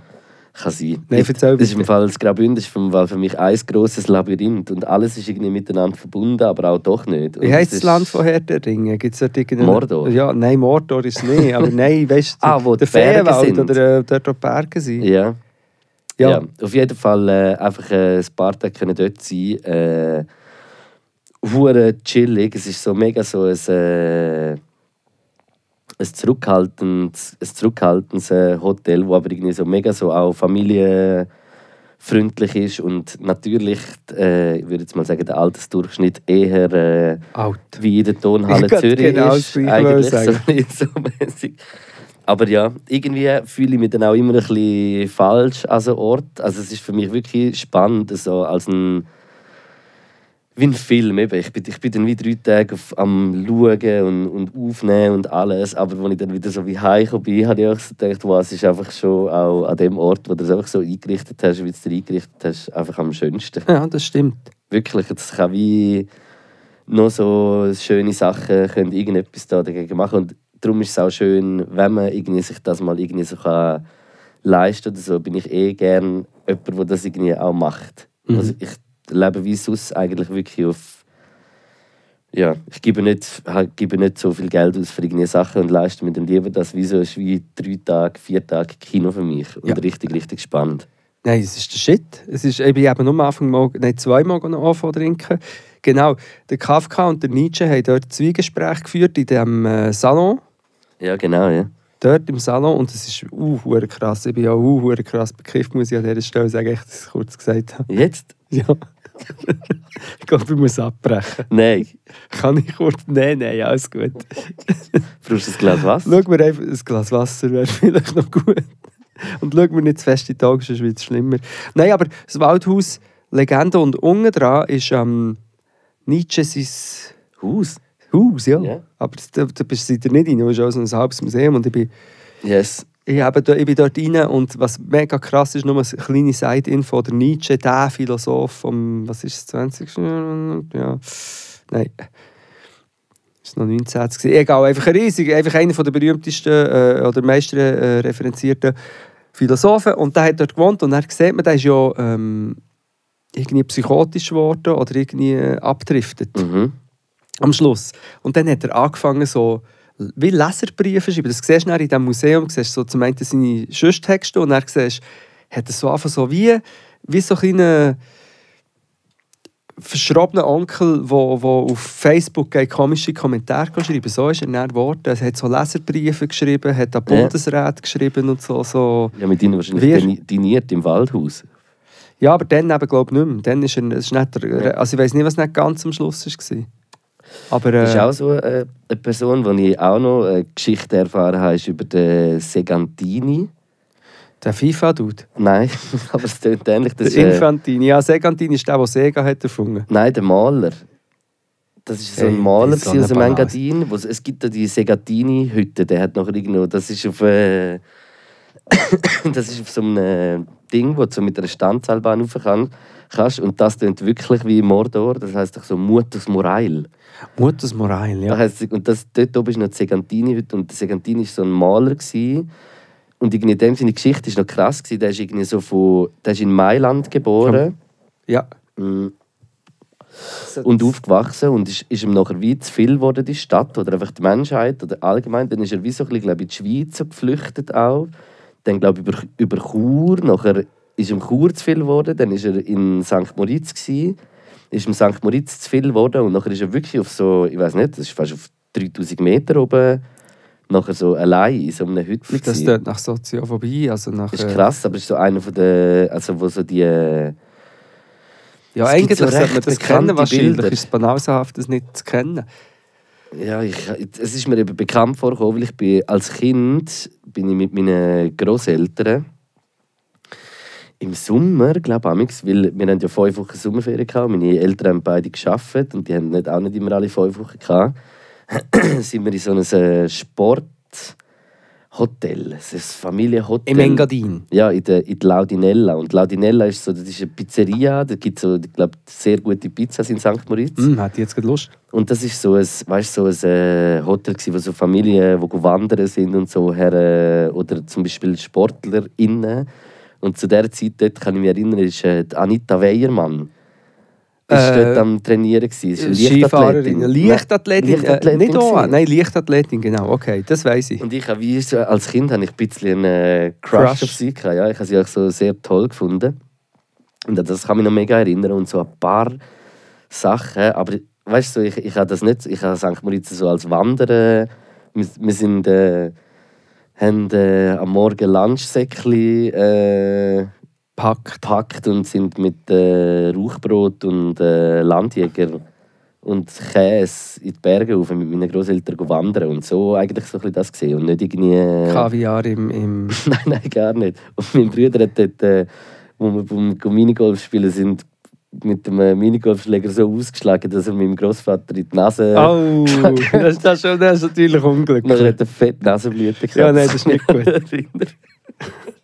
Kann sein. Nein, Ich- erzähl das ist bitte. im Fall das Graubünden ist für mich ein grosses Labyrinth und alles ist irgendwie miteinander verbunden, aber auch doch nicht. Und Wie heisst das Land von Herr der Ringe? Gibt's dort irgendeinen- Mordor. Ja, nein, Mordor ist es nicht. Aber nein, (laughs) weißt du, Ah, wo der Feenwald sind. oder äh, dort, wo die Berge sind. Ja. Ja. ja. Auf jeden Fall äh, einfach äh, ein paar Tage können dort sein. Äh, chillig. Es ist so mega so ein, äh, ein zurückhaltendes, ein zurückhaltendes äh, Hotel, wo aber irgendwie so mega so auch familienfreundlich ist und natürlich, äh, ich würde jetzt mal sagen, der Altersdurchschnitt eher äh, wie in der Tonhalle Ich Zürich genau ist. Eigentlich sagen. (laughs) so, so mäßig. Aber ja, irgendwie fühle ich mich dann auch immer ein bisschen falsch an so Ort. Also es ist für mich wirklich spannend, so als ein wie ein Film. Eben. Ich, bin, ich bin dann wie drei Tage auf, am Schauen und, und Aufnehmen und alles. Aber als ich dann wieder so wie heimgekommen bin, habe ich auch so gedacht, wow, es ist einfach schon auch an dem Ort, wo du es einfach so eingerichtet hast, wie du es dir eingerichtet hast, einfach am schönsten Ja, das stimmt. wirklich, es kann wie noch so schöne Sachen können irgendetwas da dagegen machen und darum ist es auch schön, wenn man irgendwie sich das mal irgendwie so kann leisten oder so, bin ich eh gern jemand, der das irgendwie auch macht. Mhm. Also ich lebe wie sonst eigentlich wirklich auf ja, ich gebe nicht, gebe nicht so viel Geld aus für irgendwie Sachen und leiste mir dann lieber das wie so ist wie drei Tage, vier Tage Kino für mich und Ja. richtig, richtig spannend. Nein, es ist der Shit. Es ist, ich bin eben nur am Anfang nein, zweimal anfangen trinken. Genau, der Kafka und der Nietzsche haben dort Zweigespräche geführt in diesem äh, Salon. Ja, genau, ja. Dort im Salon. Und es ist uh, krass. Ich bin ja uh, krass bekifft, muss ich an dieser Stelle sagen, dass ich es kurz gesagt habe. Jetzt? Ja. Ich glaube, ich muss abbrechen. Nein. Kann ich kurz? Nein, nein, alles gut. Brauchst du ein Glas Wasser? Schau mir einfach, ein Glas Wasser wäre vielleicht noch gut. Und schau mir nicht zu fest in die Augen, sonst wird es schlimmer. Nein, aber das Waldhaus Legende und unten dran ist ähm, Nietzsche sein Haus? Haus, ja. Ja. Aber da, da bist du nicht rein, es ist auch so ein halbes Museum und ich bin, Yes. Ich, habe da, ich bin dort rein und was mega krass ist, nur eine kleine Side-Info, der Nietzsche, der Philosoph vom, was ist das, 20. Jahrhundert? Ja, nein. Das war noch 19. gewesen. Egal, einfach ein riesig, einfach einer der berühmtesten äh, oder meisten äh, referenzierten Philosophen. Und der hat dort gewohnt und dann sieht man, der ist ja ähm, irgendwie psychotisch geworden oder irgendwie äh, abdriftet Mhm. am Schluss. Und dann hat er angefangen, so wie Leserbriefe schreiben. Das siehst du in diesem Museum, siehst so zum einen seine Schusstexte und dann siehst du, hat er so einfach so wie, wie so ein kleiner verschrobener Onkel, der wo, wo auf Facebook komische Kommentare schreiben So ist er dann geworden. Er hat so Leserbriefe geschrieben, hat an Ja. Bundesrat geschrieben und so. so. Ja, mit ihnen wahrscheinlich diniert im Waldhaus. Ja, aber dann eben, glaube ich, nicht mehr. Dann ist er, ist nicht der, also ich weiß nicht, was nicht ganz am Schluss war. Aber, Das ist äh, auch so äh, eine Person, die ich auch noch eine Geschichte erfahren habe, ist über den Segantini. Der FIFA-Dude. Nein, (laughs) aber es klingt ähnlich. Das ist, Der äh, Infantini. Ja, Segantini ist der, der Sega hat erfunden. Nein, der Maler. Das ist so ein Maler so aus dem Engadin. Es es gibt da die Segatini-Hütte, der hat noch irgendwo. Das ist auf. Äh, (coughs) das ist auf so einem äh, Ding, wo du so mit einer Standseilbahn rauf kann, kannst. Und das klingt wirklich wie Mordor. Das heisst doch so Mutus Morail. Mutters Morail, Ja. ja. Heisst, und das, dort oben ist noch die Segantini-Hütte. Und der Segantini war so ein Maler. Gewesen. Und irgendwie in dem seine Geschichte ist noch krass. Gewesen. Der ist irgendwie so von. Der ist in Mailand geboren. Ja. Mm. und aufgewachsen und ist, ist ihm nachher wie zu viel geworden, die Stadt oder einfach die Menschheit oder allgemein. Dann ist er wie so ein bisschen, glaube ich, in die Schweiz so geflüchtet auch. Dann glaube ich über, über Chur, nachher ist ihm Chur zu viel geworden, dann ist er in St. Moritz gsi, ist ihm St. Moritz zu viel geworden und nachher ist er wirklich auf so, ich weiß nicht, das ist fast auf 3000 Meter oben, nachher so allein in so einem Hütchen. Das dort nach Soziophobie, also nach... Das ist äh, krass, aber es ist so einer von den, also wo so die Ja, eigentlich so sollte man das kennen, wahrscheinlich Bilder. ist es banalsahaft, das nicht zu kennen. Ja, ich, es ist mir eben bekannt vorgekommen, weil ich bin, als Kind bin ich mit meinen Großeltern im Sommer, glaube ich, weil wir haben ja fünf Wochen Sommerferien gehabt, meine Eltern haben beide geschafft und die haben nicht, auch nicht immer alle fünf Wochen gehabt, (clears throat) sind wir in so einem Sporthotel, so ein Familienhotel. Im Engadin. Ja, in der, in der Laudinella. Und Laudinella ist so, das ist eine Pizzeria, da gibt es so, ich glaube, sehr gute Pizzas in St. Moritz. Hm, hat jetzt gerade Lust. Und das ist so ein, weißt, so ein äh, Hotel, wo so Familien, die wandern sind und so her, äh, oder zum Beispiel SportlerInnen. Und zu dieser Zeit, dort kann ich mich erinnern, ist äh, Anita Weiermann. Ist Äh, dort am Trainieren gewesen. Ist Skifahrerin. Leichtathletin. Leichtathletin. Äh, nicht auch, nein, Leichtathletin, genau. Okay, das weiß ich. Und ich habe wie so, als Kind habe ich ein bisschen einen äh, Crush, Crush. auf sie gehabt. Ja, ich habe sie auch so sehr toll gefunden. Und das kann mich noch mega erinnern und so ein paar Sachen. Aber weißt du, ich, ich habe das nicht, ich habe St. Moritz so als Wanderer. Wir, wir sind, äh, haben äh, am Morgen Lunchsäckchen äh, Packt. gepackt und sind mit äh, Rauchbrot und äh, Landjäger und Käse in die Berge rauf mit meinen Großeltern wandern und so eigentlich so ein das gesehen und nicht irgendwie äh, Kaviar im... im (laughs) nein nein gar nicht und mein Bruder hat dort äh, wo wir beim Minigolf spielen sind mit dem äh, Minigolfschläger so ausgeschlagen dass er meinem Großvater in die Nase oh, das, (laughs) das, ist schon, das ist natürlich unglücklich. nachher hat er fette Nasenblüte gehabt. Ja, nein, das ist nicht gut. (laughs)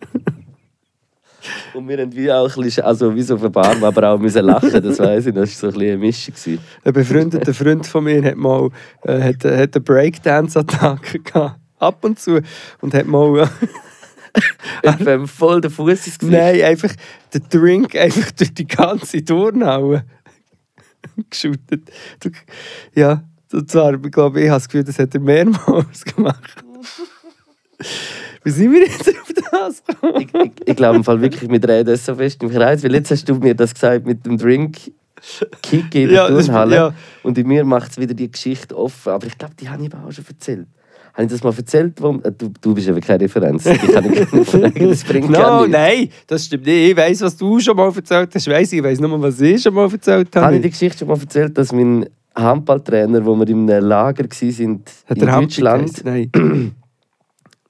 Und wir haben wie auch ein bisschen, also wie so Bahn, aber auch müssen lachen, das weiß ich, das war so ein bisschen eine Mischung. gewesen. Ein befreundeter Freund von mir hat mal äh, hat, hat eine Breakdance-Attacke (laughs) gehabt. Ab und zu. Und hat mal... (laughs) Ich bin voll der Fuß ins Gesicht. Nein, einfach den Drink einfach durch die ganze Turnhalle (laughs) geschüttet. Ja, und zwar, ich glaube, ich habe das Gefühl, das hat er mehrmals gemacht. Wie sind wir jetzt auf das gekommen? Ich, ich, ich glaube im Fall wirklich, wir drehen das so fest im Kreis, weil jetzt hast du mir das gesagt mit dem Drink Kick in der Ja, Turnhalle. ja. Und in mir macht es wieder die Geschichte offen. Aber ich glaube, die habe ich auch schon erzählt. Habe ich das mal erzählt? Wo, äh, du, du bist eben keine Referenz. Ich kann nicht fragen, das bringt gar No, nichts. nein, das stimmt nicht. Ich weiß, was du schon mal erzählt hast. Ich, ich weiß nur, was ich schon mal erzählt Habe habe. ich die Geschichte schon mal erzählt, dass mein Handballtrainer, wo wir in einem Lager waren in Deutschland... Nein. (clears throat)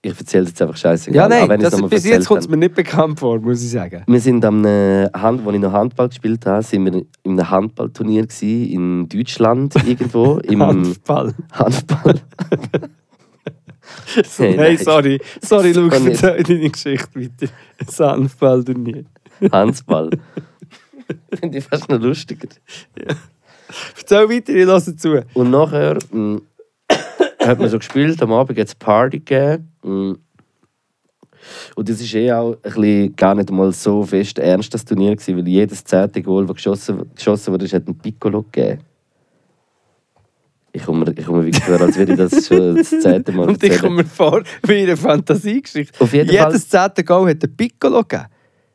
Ich erzähle es jetzt einfach scheiße. Ja, nein, das, bis jetzt kommt es mir nicht bekannt vor, muss ich sagen. Wir sind am äh, Hand, als ich noch Handball gespielt habe, sind wir in einem Handballturnier in Deutschland (laughs) irgendwo im Handball. Handball. (laughs) So, Hey, nein, nein. sorry. Sorry, Luke, erzähl deine Geschichte weiter. Das Handball (laughs) du nie. Handball. Finde ich fast noch lustiger. Erzähl weiter, ich lasse zu. Und nachher mh, hat man so gespielt, am Abend hat es Party gegeben. Mh. Und das war eh auch ein bisschen, gar nicht mal so fest ernst das Turnier, gewesen, weil jedes zehnte Goal, das geschossen, geschossen wurde, hat einen Piccolo gegeben. Ich komme, mir- ich komme wirklich vor, als würde ich das schon (laughs) das zehnte Mal Und ich erzählen. komme mir vor wie in einer Fantasiegeschichte. Auf jeden Jedes zehnte Goal hat ein Piccolo gegeben.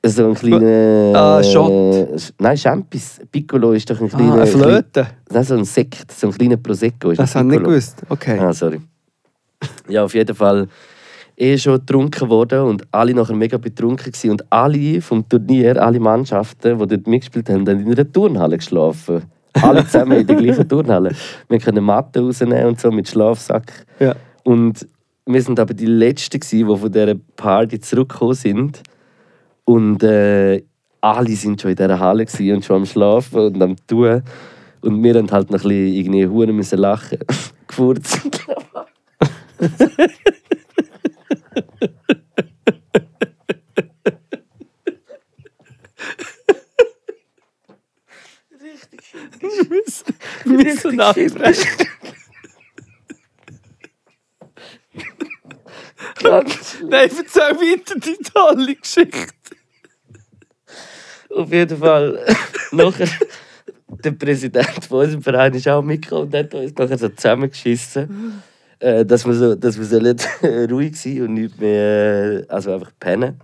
So ein kleiner... Ah, Shot. äh, Nein, Champis. Piccolo ist doch ein kleiner... Ah, eine Flöte. Nein, so ein Sekt, so ein kleiner Prosecco. Ist Das ein habe ich nicht Piccolo. gewusst. Okay. Ah, sorry. Ja, auf jeden Fall eh schon getrunken worden und alle nachher mega betrunken gewesen. Und alle vom Turnier, alle Mannschaften, die dort mitgespielt haben, haben in einer Turnhalle geschlafen. Alle zusammen in der gleichen Turnhalle. Wir können Matten rausnehmen und so mit Schlafsack. Ja. Und wir sind aber die Letzten, gewesen, die von dieser Party zurückgekommen sind. Und äh, alle sind schon in dieser Halle gewesen und schon am Schlafen und am Tun. Und wir haben halt noch ein bisschen irgendwie Huren müssen lachen. (laughs) Gefurzt. (laughs) Wir müssen nachbrechen. Nein, erzähl weiter die tolle Geschichte. Auf jeden Fall. (laughs) nachher, der Präsident von unserem Verein ist auch mitgekommen und hat uns nachher so zusammengeschissen, äh, dass wir, so, dass wir sollen ruhig sein und nicht mehr, äh, also einfach pennen.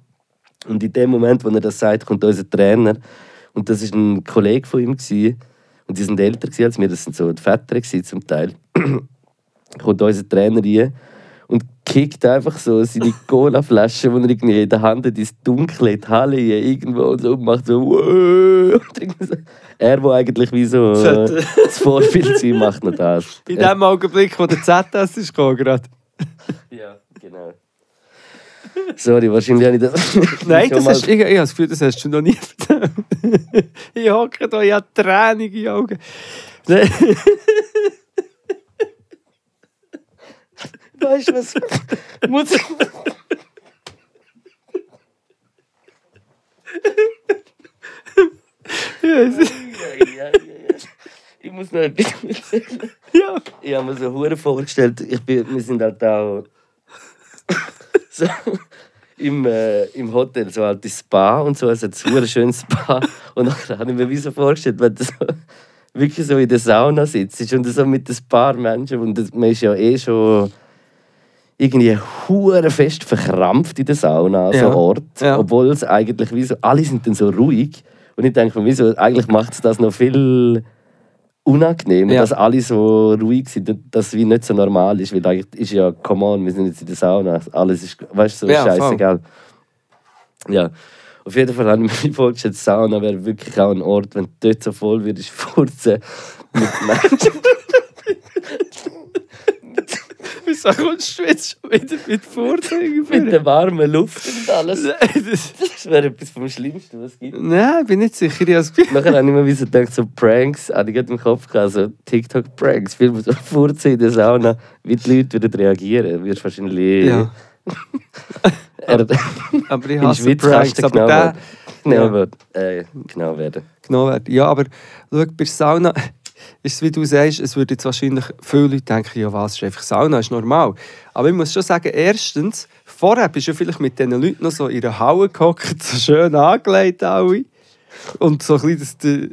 Und in dem Moment, wo er das sagt, kommt unser Trainer und das ist ein Kollege von ihm gewesen, und die sind älter als wir, das sind so die Väter zum Teil. (clears throat) kommt unser Trainer rein und kickt einfach so seine (laughs) Cola-Flasche, die er irgendwie in der Hand hat, ins Dunkle, in die Halle irgendwo und so und macht so und so. Er, der eigentlich wie so äh, das Vorbild sein, macht noch das. (laughs) In dem Augenblick, wo der ZS ist gerade. (laughs) Ja, genau. Sorry, wahrscheinlich habe ich das. Nein, das hast, ich, ich habe das Gefühl, das hast du noch nie erzählt. ich hocke da, ich habe Tränen in den Augen. Weißt du was? Muss ich. (laughs) Ich muss noch etwas erzählen. Ja. Ich habe mir so Hure vorgestellt, ich bin, wir sind halt auch (laughs) so im, äh, im Hotel, so halt das Spa und so, also ein hure schönes Spa. Und dann habe ich mir wie so vorgestellt, wenn du so, wirklich so in der Sauna sitzt und so mit ein paar Menschen und das, man ist ja eh schon irgendwie hure fest verkrampft in der Sauna an so Ja. Ort, Ja. obwohl es eigentlich wie so, alle sind dann so ruhig und ich denke mir, wieso, eigentlich macht es das noch viel unangenehmer, Ja. dass alle so ruhig sind, dass es wie nicht so normal ist, weil eigentlich ist ja, come on, wir sind jetzt in der Sauna, alles ist, weißt du, so Ja, scheißegal. Ja, auf jeden Fall habe ich mir vorgestellt, Sauna wäre wirklich auch ein Ort, wenn du dort so voll würdest furzen mit Menschen. (laughs) Wieso kommst du jetzt schon wieder mit Vorzeigen? (laughs) mit der warmen Luft und alles. Das- Das wäre etwas vom Schlimmsten, was es gibt. Nein, bin nicht sicher. Ich Gefühl- Nachher habe ich mir wie so gedacht, so Pranks, habe ich gerade im Kopf gehabt, so TikTok-Pranks, Filme so furzen in der Sauna, wie die Leute würden reagieren. Wirst wahrscheinlich... Ja. (laughs) Er, Aber ich (laughs) hasse Pranks. Aber genau der. Genau, Ja. Äh, genau werden. genommen werden. Ja, aber schau, bei der Sauna ist es, wie du sagst, es würde jetzt wahrscheinlich viele Leute denken, ja was, ist einfach Sauna, ist normal. Aber ich muss schon sagen, erstens, vorher bist du vielleicht mit diesen Leuten noch so in einer Halle gehockt, (laughs) so schön angelegt alle. Und so ein bisschen, das, die,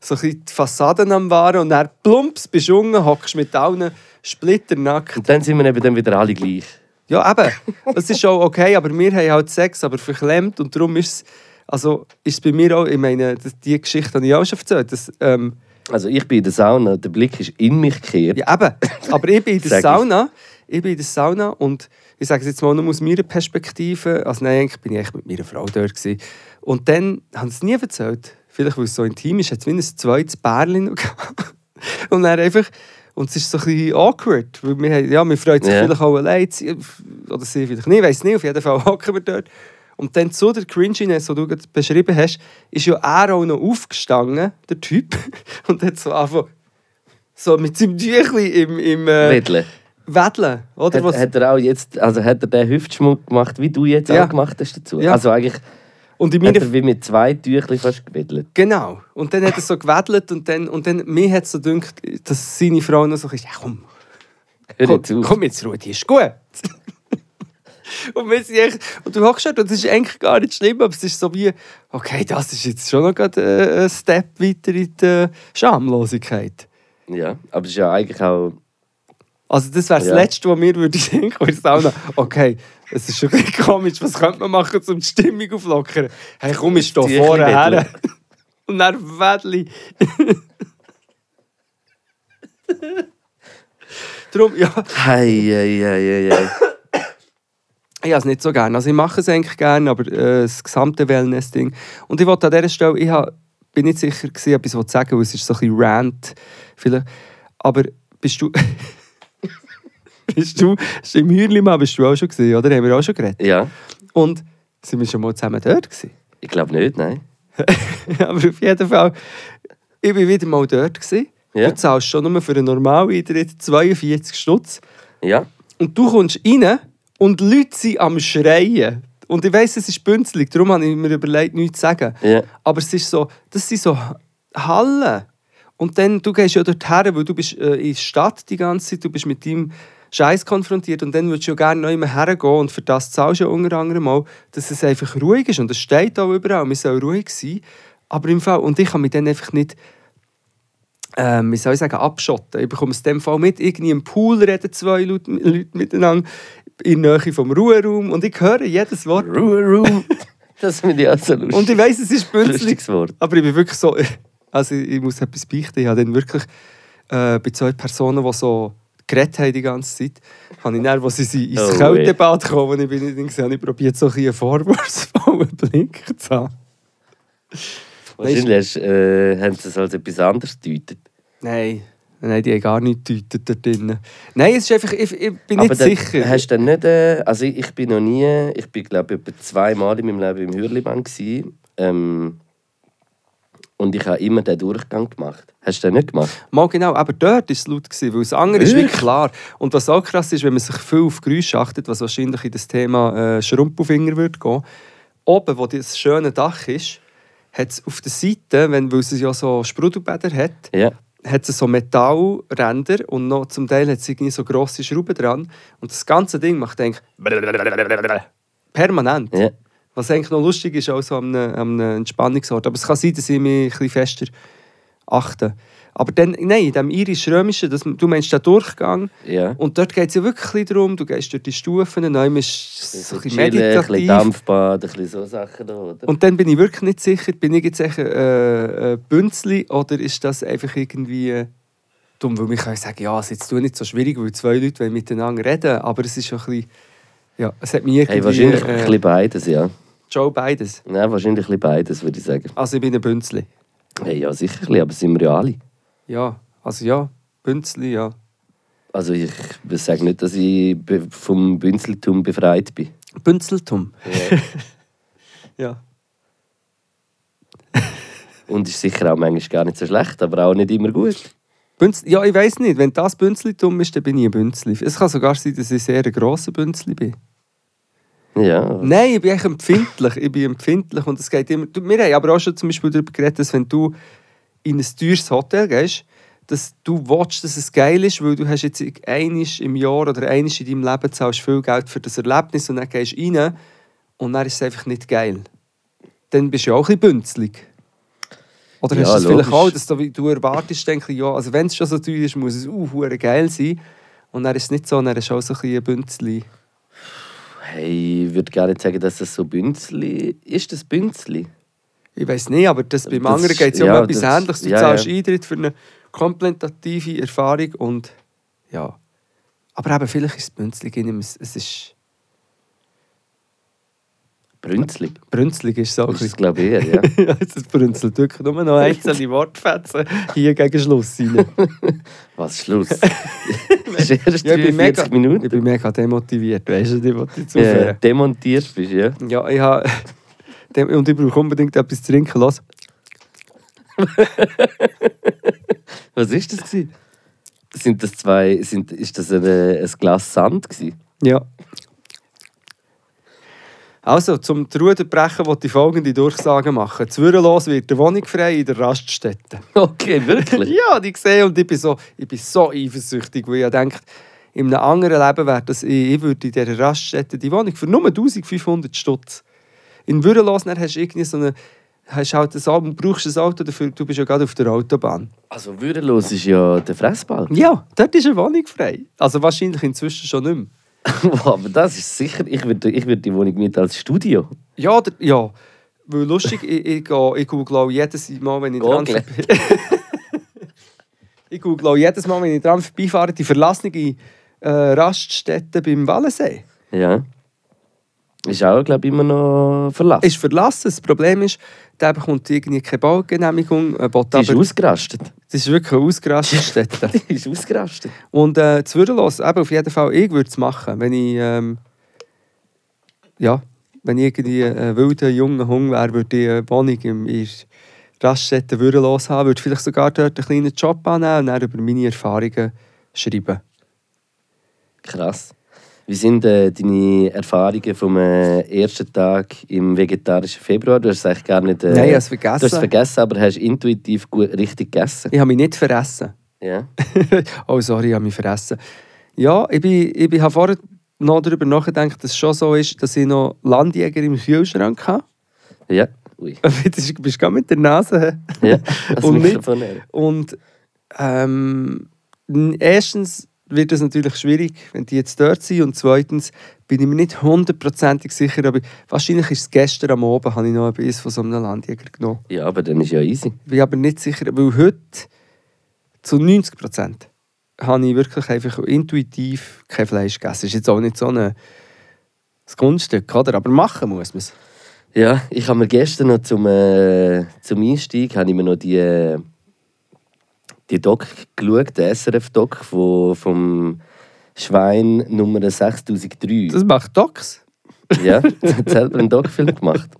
so ein bisschen die Fassaden am Waren und dann plumps bist du unten, hockst mit allen splitternackt. Und dann sind wir eben dann wieder alle gleich. Ja, eben. Das ist auch okay, aber wir haben halt Sex, aber verklemmt und darum ist es, also ist es bei mir auch, ich meine, die Geschichte habe ich auch schon erzählt, dass, ähm, Also ich bin in der Sauna, der Blick ist in mich gekehrt. ja eben, (laughs) aber ich bin in der. Sauna, ich bin in der Sauna und ich sage es jetzt mal nur aus meiner Perspektive, also nein, eigentlich bin ich echt mit meiner Frau dort gewesen. und dann, haben sie es nie erzählt, vielleicht weil es so intim ist, hat es mindestens ein zweites Bärchen (laughs) und dann einfach, und es ist so ein bisschen awkward, weil wir, ja, wir freuen sich Ja. vielleicht auch allein, oder sie vielleicht nicht, ich weiß nicht, auf jeden Fall hocken wir dort. Und dann zu der Cringiness, die du gerade beschrieben hast, ist ja er auch noch aufgestanden, der Typ, (laughs) und hat so einfach so mit seinem Tüchli im, im äh, Wedeln. Wedeln, oder? Hat, Was, hat er auch jetzt, also hat er den Hüftschmuck gemacht, wie du jetzt Ja. auch gemacht hast dazu? Ja. Also eigentlich und in hat er wie mit zwei Tüchli fast gewedelt. Genau. Und dann hat er so gewedelt und dann, und dann mir hat es so gedacht, dass seine Frau noch so ist, ja komm, Hör komm, komm jetzt Ruhe, die ist gut. Und, wir sind echt, und du hockst dort und es ist eigentlich gar nicht schlimm, aber es ist so wie, okay, das ist jetzt schon noch gerade äh, ein Step weiter in die Schamlosigkeit. Ja, aber es ist ja eigentlich auch... Also das wäre das Ja. Letzte, was mir würde (laughs) denken, Sauna. Okay, es ist schon ein bisschen komisch, was könnte man machen, um die Stimmung auflockern? Hey, komm, ich stehe vorne her. (laughs) Und dann Wedli. (laughs) Darum, ja, Hei, hei, hei, hei, hei. Ich habe es nicht so gerne. Also ich mache es eigentlich gerne, aber äh, das gesamte Wellness-Ding. Und ich wollte an dieser Stelle, ich hab, bin nicht sicher gewesen, ob ich es sagen weil es ist so ein bisschen Rant. Vielleicht. Aber bist du... (laughs) bist du... Im Hürlimann bist du auch schon gesehen, oder? Haben wir auch schon geredet. Ja, Und sind wir schon mal zusammen dort gewesen? Ich glaube nicht, nein. (laughs) aber auf jeden Fall, ich war wieder mal dort. Gewesen. Ja. Du zahlst schon nur für einen normalen Eintritt 42 Stutz. Ja. Und du kommst rein und Leute sind am Schreien. Und ich weiss, es ist bünzlig, darum habe ich mir überlegt, nichts zu sagen. Ja. Aber es ist so, das sind so Hallen. Und dann, du gehst ja dort her, weil du bist äh, in der Stadt die ganze Zeit, du bist mit deinem Scheiß konfrontiert und dann würdest du ja gerne noch immer hergehen und für das zahlst du ja unter anderem mal, dass es einfach ruhig ist und es steht auch überall, wir sollen ruhig sein. Aber im Fall, und ich kann mich dann einfach nicht, ähm, wie soll ich sagen, abschotten. Ich bekomme es in dem Fall mit, irgendwie im Pool reden zwei Leute, Leute miteinander in der Nähe vom Ruheraum und ich höre jedes Wort. Ruhe, Ruhe. (laughs) Das finde ich auch so lustig. Und ich weiss, es ist bünzlig. Aber ich bin wirklich so. (laughs) Also ich, ich muss etwas beichten. Ich habe dann wirklich äh, bei zwei Personen, die so geredet haben die ganze Zeit, habe ich dann, als sie sie ins Oh, Kältebad kamen, ich bin nicht gesehen, habe ich probiert, so ein bisschen einen vorwurfsvollen (laughs) Blick zu haben. Wahrscheinlich äh, haben sie es als etwas anderes gedeutet. Nein. Nein, die haben gar nicht gedeutet dort drinnen. Nein, es ist einfach, ich, ich bin Aber nicht dann sicher. Hast du dann nicht, äh, also ich, ich bin noch nie, ich bin glaube ich zweimal in meinem Leben im Hürlimann gsi. Ähm, und ich habe immer den Durchgang gemacht. Hast du den nicht gemacht? Mal genau, aber dort war es laut, gewesen, weil das andere ist wie klar. Und was auch krass ist, wenn man sich viel auf Geräusche achtet, was wahrscheinlich in das Thema äh, Schrumpelfinger wird gehen, oben, wo das schöne Dach ist, hat es auf der Seite, wenn, weil es ja so Sprudelbäder hat, Ja. Hat es so Metallränder und noch zum Teil hat irgendwie so grosse Schrauben dran. Und das ganze Ding macht eigentlich permanent. ja. Was eigentlich noch lustig ist, auch so am einem, am einem Entspannungsort. Aber es kann sein, dass ich mich ein bisschen fester achte. Aber dann, nein, in dem irisch-römischen, das- du meinst den Durchgang. ja. Und dort geht es ja wirklich ein darum, du gehst durch die Stufen, dann ist es so ein bisschen chillen, ein bisschen meditativ. Dampfbad, ein bisschen so Sachen da, oder? Und dann bin ich wirklich nicht sicher, bin ich jetzt echt äh, Bünzli oder ist das einfach irgendwie dumm? Weil ich kann sagen, ja, es ist jetzt nicht so schwierig, weil zwei Leute wollen miteinander reden, aber es ist ein bisschen, ja, es hat irgendwie... hey, wahrscheinlich ein äh, bisschen beides, ja. Joe beides. Nein, wahrscheinlich ein bisschen beides, würde ich sagen. Also ich bin ein Bünzli. Hey, ja, sicher ein aber sind wir ja alle. Ja, also ja, Bünzli, ja. Also ich sage nicht, dass ich vom Bünzeltum befreit bin. Bünzeltum. Ja. (laughs) (laughs) Und ist sicher auch manchmal gar nicht so schlecht, aber auch nicht immer gut. Bünz ja, ich weiß nicht, wenn das Bünzlitum ist, dann bin ich ein Bünzli. Es kann sogar sein, dass ich sehr ein grosser Bünzli bin. Ja, Nein, ich bin echt empfindlich. Ich bin empfindlich und es geht immer... Wir haben aber auch schon zum Beispiel darüber geredet, dass wenn du in ein teures Hotel gehst, dass du willst, dass es geil ist, weil du hast jetzt einmal im Jahr oder einmal in deinem Leben zahlst viel Geld für das Erlebnis und dann gehst du rein und dann ist es einfach nicht geil. Dann bist du ja auch ein bisschen bünzlig. Oder Ja, hast du es vielleicht auch, dass du, du erwartest, denke ich, ja, also wenn es schon so teuer ist, muss es uh, geil sein. Und dann ist es nicht so, dann ist es auch so ein bisschen ein Bünzli. hey, ich würde gar nicht sagen, dass das so Bünzli ist. das Bünzli? Ich weiß nicht, aber das, beim Das anderen geht es ja, ja, um etwas das- Ähnliches. Du ja, zahlst ja. Eintritt für eine komplementative Erfahrung und ja. Aber eben, vielleicht ist es bünzlig. in ihm, Es es ist... Brünzli? Brünzlig ist Ist das, glaube ich, ja. (laughs) ja, es brünzelt wirklich nur noch einzelne Wortfetzen hier gegen Schluss rein. (laughs) Was, Schluss? (laughs) das ist erst Ja, ich, bin 43 mega, Minuten. ich bin mega demotiviert, weißt du, ich wollte jetzt ja, aufhören. demontiert bist, ja. Ja, ich habe... Und ich brauche unbedingt etwas zu trinken. Los. (laughs) Was ist das? Gewesen? Sind das zwei, sind, ist das ein, ein Glas Sand? Gewesen? Ja. Also, zum die Ruder brechen, wollte ich folgende Durchsage machen. Zwürrelos wird eine Wohnung frei in der Raststätte. (laughs) Okay, wirklich? (laughs) ja, die gesehen und ich bin so, ich bin so eifersüchtig, weil ich denke, in einem anderen Leben wäre das, ich, ich würde in dieser Raststätte die Wohnung für nur 1500 Stutz. In Würrelos dann hast du irgendwie so eine, hast halt ein Auto, brauchst ein Auto dafür, du bist ja gerade auf der Autobahn. Also würdelos ist ja der Fressball. Ja, dort ist eine Wohnung frei. Also wahrscheinlich inzwischen schon nicht mehr. (laughs) Aber das ist sicher, ich würde ich würd die Wohnung mieten als Studio. Ja, der, ja. Weil lustig, ich, ich, gehe- ich google auch jedes Mal, wenn ich dran Google. (laughs) Ich google auch jedes Mal, wenn ich dran vorbeifahre, die verlassene äh, Raststätte beim Wallensee. Ja. Ist auch, glaube ich, immer noch verlassen. Ist verlassen. Das Problem ist, der bekommt irgendwie keine Baugenehmigung. Äh, die ist aber, ausgerastet. das ist wirklich eine ausgerastete Stätte. (laughs) Die ist ausgerastet. Und äh, zu Würdelos, eben auf jeden Fall, ich würde es machen, wenn ich... Ähm, ja, wenn ich irgendwie ein wilder, junger Hund wäre, würde ich eine Wohnung im in Raststätte würdelos haben, würde vielleicht sogar dort einen kleinen Job annehmen und dann über meine Erfahrungen schreiben. Krass. Wie sind äh, deine Erfahrungen vom äh, ersten Tag im vegetarischen Februar? Du hast es eigentlich gar nicht. Äh, Nein, ich habe es Du hast vergessen. es vergessen, aber hast intuitiv gut, richtig gegessen. Ich habe mich nicht vergessen. Ja. (laughs) oh, sorry, ich habe mich vergessen. Ja, ich, bin, ich bin, habe vorher noch darüber nachgedacht, dass es schon so ist, dass ich noch Landjäger im Kühlschrank habe. Ja. (laughs) Ui. Du bist gar mit der Nase. Ja. Das (laughs) Und nicht-. Und ähm, erstens wird es natürlich schwierig, wenn die jetzt dort sind. Und zweitens bin ich mir nicht hundertprozentig sicher, aber wahrscheinlich ist es gestern am Abend, habe ich noch ein Biss von so einem Landjäger genommen. Ja, aber dann ist ja easy. Ich bin aber nicht sicher, weil heute zu 90 Prozent habe ich wirklich einfach intuitiv kein Fleisch gegessen. Das ist jetzt auch nicht so ein, Kunststück, oder? aber machen muss man es. Ja, ich habe mir gestern noch zum, äh, zum Einstieg habe ich mir noch die, äh, die Doc geschaut, den SRF-Doc vom Schwein Nummer 6003. Das macht Docs. Ja, er hat selber einen Doc-Film gemacht.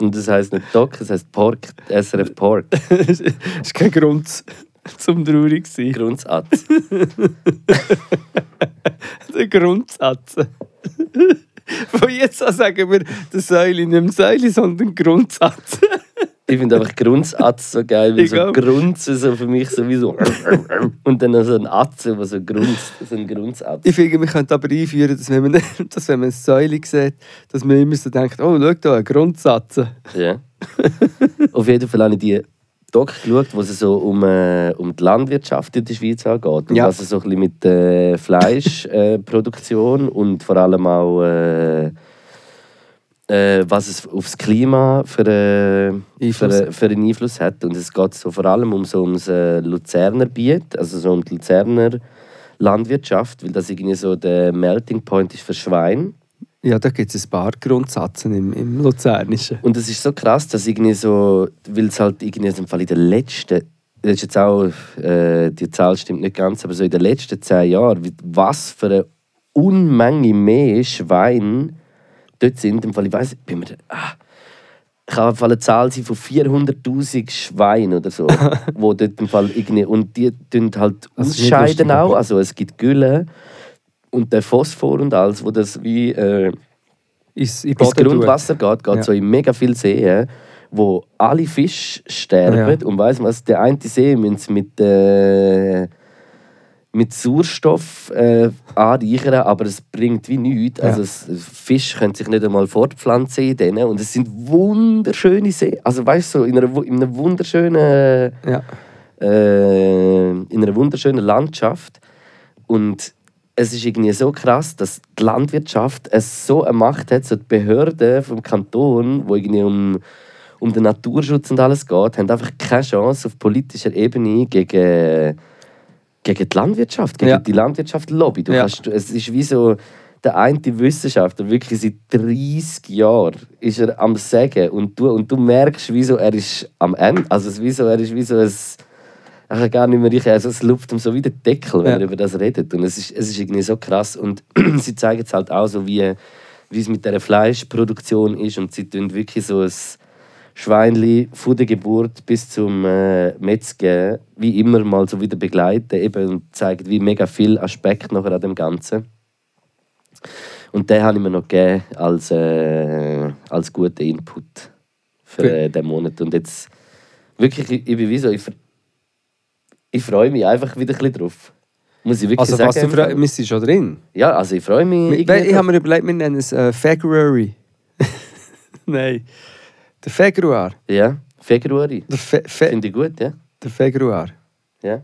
Und das heisst nicht Doc, es heisst Pork, SRF Pork. (laughs) das ist kein Grund zum traurig zu sein. Grundsatz. (laughs) Der Grundsatz. Von jetzt an sagen wir der Säule nicht mehr Säule, sondern Grundsatz. (laughs) Ich finde einfach Grundsatz so geil, weil Ich so. Grunzen so für mich sowieso. (laughs) Und dann so ein Atze, der so grunzt. So ein Grundsatz. Ich finde, wir könnten aber einführen, dass wenn man, (laughs) dass wenn man eine Säule sieht, dass man immer so denkt, oh, schau da, ein Grundsatz. Ja. Auf jeden Fall habe ich die Doc geschaut, wo es so um, äh, um die Landwirtschaft in der Schweiz angeht. Und Ja. was es so ein bisschen mit äh, Fleischproduktion äh, und vor allem auch äh, äh, was es aufs Klima für, äh, Einfluss. für, für einen Einfluss hat. Und es geht so vor allem um so ums äh, Luzerner Biet, also so um die Luzerner Landwirtschaft, weil das irgendwie so der Melting Point ist für Schwein. Ja, da gibt es ein paar Grundsätze im, im Luzernischen. Und es ist so krass, dass irgendwie so, weil es halt irgendwie im Fall in den letzten, das ist jetzt auch, äh, die Zahl stimmt nicht ganz, aber so in den letzten zehn Jahren, was für eine Unmenge mehr Schweine dort sind. Im Fall, ich weiß, bin mir, ah, ich habe im Fall eine Zahl sein von 400'000 Schweinen oder so, (laughs) wo dort im Fall irgendwie, und die tun halt nicht ausscheiden auch, also es gibt Gülle und der Phosphor und alles, wo das wie... Äh, Ins, in ins. Grundwasser geht, geht Ja. so in mega viele Seen, wo alle Fische sterben. Ja. Und weiss was, der eine See müssen mit, äh, mit Sauerstoff äh, anreichern, aber es bringt wie nichts. Also es, Fische können sich nicht einmal fortpflanzen in denen. Und es sind wunderschöne Seen. Also weißt du, so in einer, in einer wunderschönen Ja. äh, in einer wunderschönen Landschaft. Und es ist irgendwie so krass, dass die Landwirtschaft es so eine Macht hat, so die Behörden vom Kanton, wo irgendwie um, um den Naturschutz und alles geht, haben einfach keine Chance auf politischer Ebene gegen, gegen die Landwirtschaft, gegen Ja. die Landwirtschaft-Lobby. Du Ja. kannst, es ist wie so der eine Wissenschaftler, wirklich seit 30 Jahren ist er am Sagen und du, und du merkst, wieso er ist am Ende, also es- wieso er ist wie so ein ich kann gar nicht mehr richtig, also es luft ihm so wie der Deckel, wenn Ja. er über das redet. Und es ist, es ist irgendwie so krass. Und (clears throat) sie zeigen es halt auch so, wie, wie es mit der Fleischproduktion ist. Und sie tun wirklich so ein Schweinli von der Geburt bis zum äh, Metzgen wie immer mal so wieder begleiten eben, und zeigen wie mega viel Aspekt nachher an dem Ganzen. Und den habe ich mir noch gegeben als, äh, als guten Input für äh, den Monat. Und jetzt wirklich, ich, ich bin wie so, ich, ich freue mich einfach wieder ein bisschen drauf. Muss ich wirklich Also, was du sagen. fragst, wir sind schon drin. ja, also ich freue mich. Ich, ich habe mir überlegt, wir nennen es äh, February. (laughs) Nein. Der Februar. Ja, Februari. Der, Fe Fe Finde ich gut, ja. der Februar. ja.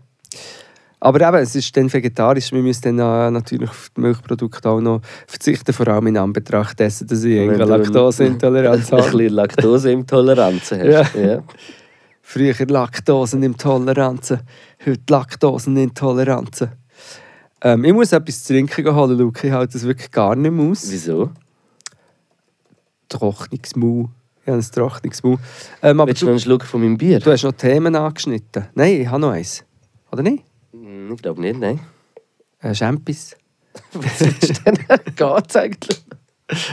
Aber eben, es ist dann vegetarisch. Wir müssen dann äh, natürlich auf die Milchprodukte auch noch verzichten, vor allem in Anbetracht dessen, dass ich eine ein- Laktoseintoleranz (laughs) Ein habe. bisschen Laktoseintoleranz hast. Ja. ja. Früher Laktosenintoleranzen, heute Laktosenintoleranzen. Ähm, ich muss etwas zu trinken holen, Luke. Ich halte das wirklich gar nicht mehr aus. Wieso? Trockenes Mau. Ich habe ein trockenes Mau. Ähm, aber Willst du noch einen Schluck von meinem Bier? du hast noch Themen angeschnitten. Nein, ich habe noch eins. Oder nicht? Hm, Ich glaube nicht, nein. Äh, Champis. (laughs) Was ist denn? (laughs) Geht's eigentlich?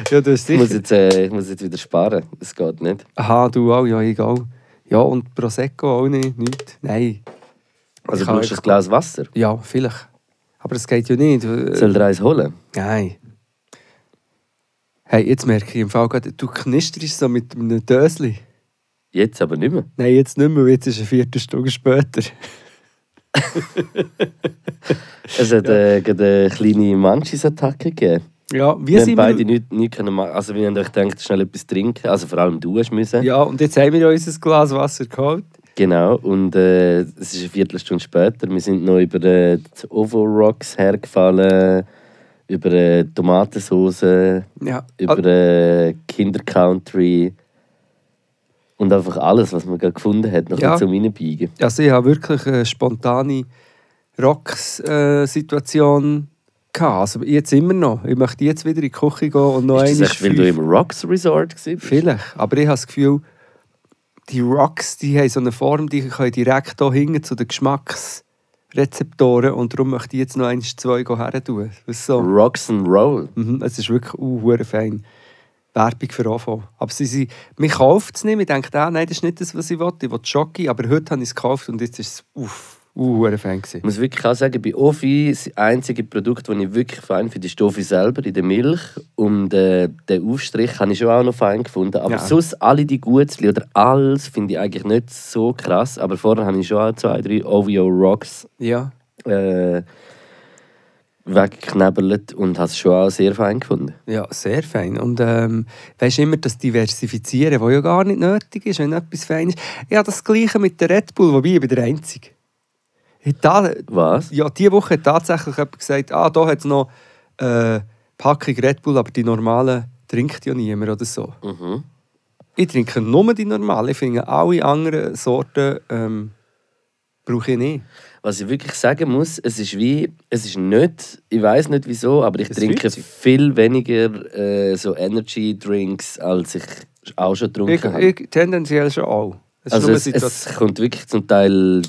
Ja, du hast Ich muss, sicher. jetzt, äh, ich muss jetzt wieder sparen. Das geht nicht. Aha, du auch, ja, egal. Ja, und Prosecco auch nicht, nicht. Nein. Also Ich du brauchst ein Glas Wasser. Ja, vielleicht. Aber das geht ja nicht. Äh, Soll dir eins holen? Nein. Hey, jetzt merke ich im Fall gerade, du knisterst so mit einem Dösli. Jetzt aber nicht mehr. Nein, jetzt nicht mehr, jetzt ist eine Viertelstunde später. (laughs) Es hat äh, gerade eine kleine Manchis-Attacke gegeben. Ja, Wir haben sind beide wir? nichts nicht können machen. Also wir haben euch gedacht, schnell etwas trinken. Also vor allem du hast müssen. Ja, und jetzt haben wir uns ein Glas Wasser geholt. Genau. Und äh, es ist eine Viertelstunde später. Wir sind noch über äh, die Ovo Rocks hergefallen, über äh, Tomatensauce, Ja. über äh, Kinder Country und einfach alles, was man gerade gefunden hat, noch Ja. zum Reinbiegen. Also ich habe wirklich eine spontane Rocks-Situation gehabt. Also jetzt immer noch. Ich möchte jetzt wieder in die Küche gehen und noch Ist das echt, weil du im Rocks Resort warst? Vielleicht. Aber ich habe das Gefühl, die Rocks die haben so eine Form, die können direkt hier hinten zu den Geschmacksrezeptoren und darum möchte ich jetzt noch eins, zwei her tun. So. Rocks and Roll. Mhm, es ist wirklich uh, fein. Werbung für Anfang. Aber sie, sie, mich kauft es nicht. Ich denke, ah, nein, das ist nicht das, was ich will. Ich will Schoki, aber heute habe ich es gekauft und jetzt ist es uff, uh, hure fein gewesen. Ich muss wirklich auch sagen, bei Ofi, das einzige Produkt, das ich wirklich fein finde, ist die selber in der Milch. Und äh, den Aufstrich habe ich schon auch noch fein gefunden. Aber Ja. sonst alle die Gutzli oder alles finde ich eigentlich nicht so krass. Aber vorher habe ich schon auch zwei, drei OVO Rocks Ja. äh, weggeknebelt und habe es schon auch sehr fein gefunden. Ja, sehr fein. Und ähm, weißt immer, das Diversifizieren, was ja gar nicht nötig ist, wenn etwas fein ist. Ja, das Gleiche mit der Red Bull, wobei ich bin der Einzige. Da, Was? ja, diese Woche hat tatsächlich jemand gesagt, ah, da hat es noch äh, Packung Red Bull, aber die normalen trinkt ja niemand oder so. Mhm. Ich trinke nur die normalen. Ich finde, alle anderen Sorten ähm, brauche ich nicht. Was ich wirklich sagen muss, es ist wie, es ist nicht, ich weiß nicht wieso, aber ich Es trinke viel weniger äh, so Energy Drinks, als ich auch schon getrunken Ich, habe. ich tendenziell schon auch. Es ist Also es, es kommt wirklich zum Teil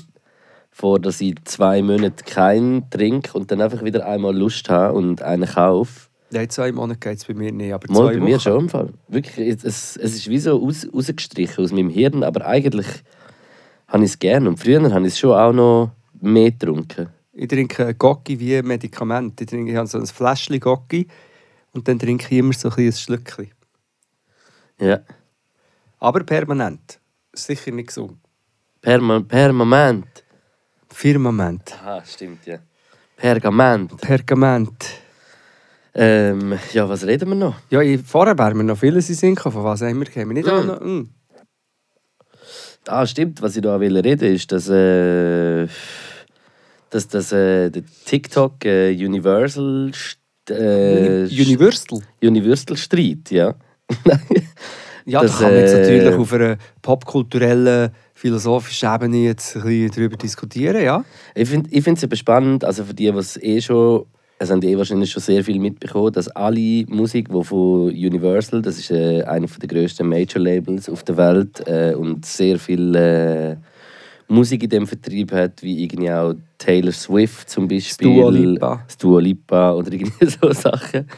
vor, dass ich zwei Monate keinen trinke und dann einfach wieder einmal Lust habe und einen kaufe. Nein, zwei Monate geht es bei mir nicht, aber Mal zwei bei mir Wochen. schon im Fall. Wirklich, es, es, ist wie so raus, rausgestrichen aus meinem Hirn, aber eigentlich habe ich es gerne. Und früher habe ich es schon auch noch mehr getrunken. Ich trinke Gocki wie ein Medikament. Ich, trinke, ich habe so ein Fläschchen Gocki und dann trinke ich immer so ein, ein Schlückchen. Ja. Aber permanent. Sicher nicht gesund. Perma Permament. Firmament. Ah, stimmt, ja. Pergament. Pergament. Ähm, ja, was reden wir noch? Ja, ich, vorher wären wir noch vieles in Sinn gekommen. Von was haben wir gekommen? Nicht Mm. noch, mm. Ah, stimmt, was ich da will reden ist, dass, äh, dass, dass äh, der TikTok äh, Universal äh, Universal. Universal Streit, ja. (laughs) Ja, Das, da kann man jetzt äh, natürlich auf einer popkulturellen, philosophischen Ebene jetzt ein bisschen darüber diskutieren, ja. Ich finde es eben spannend, also für die, die es eh schon, es haben eh wahrscheinlich schon sehr viel mitbekommen, dass alle Musik, die von Universal, das ist äh, einer der grössten Major-Labels auf der Welt äh, und sehr viel äh, Musik in dem Vertrieb hat, wie irgendwie auch Taylor Swift zum Beispiel. Dua Lipa. das Dua Lipa oder (laughs) irgendwie so Sachen.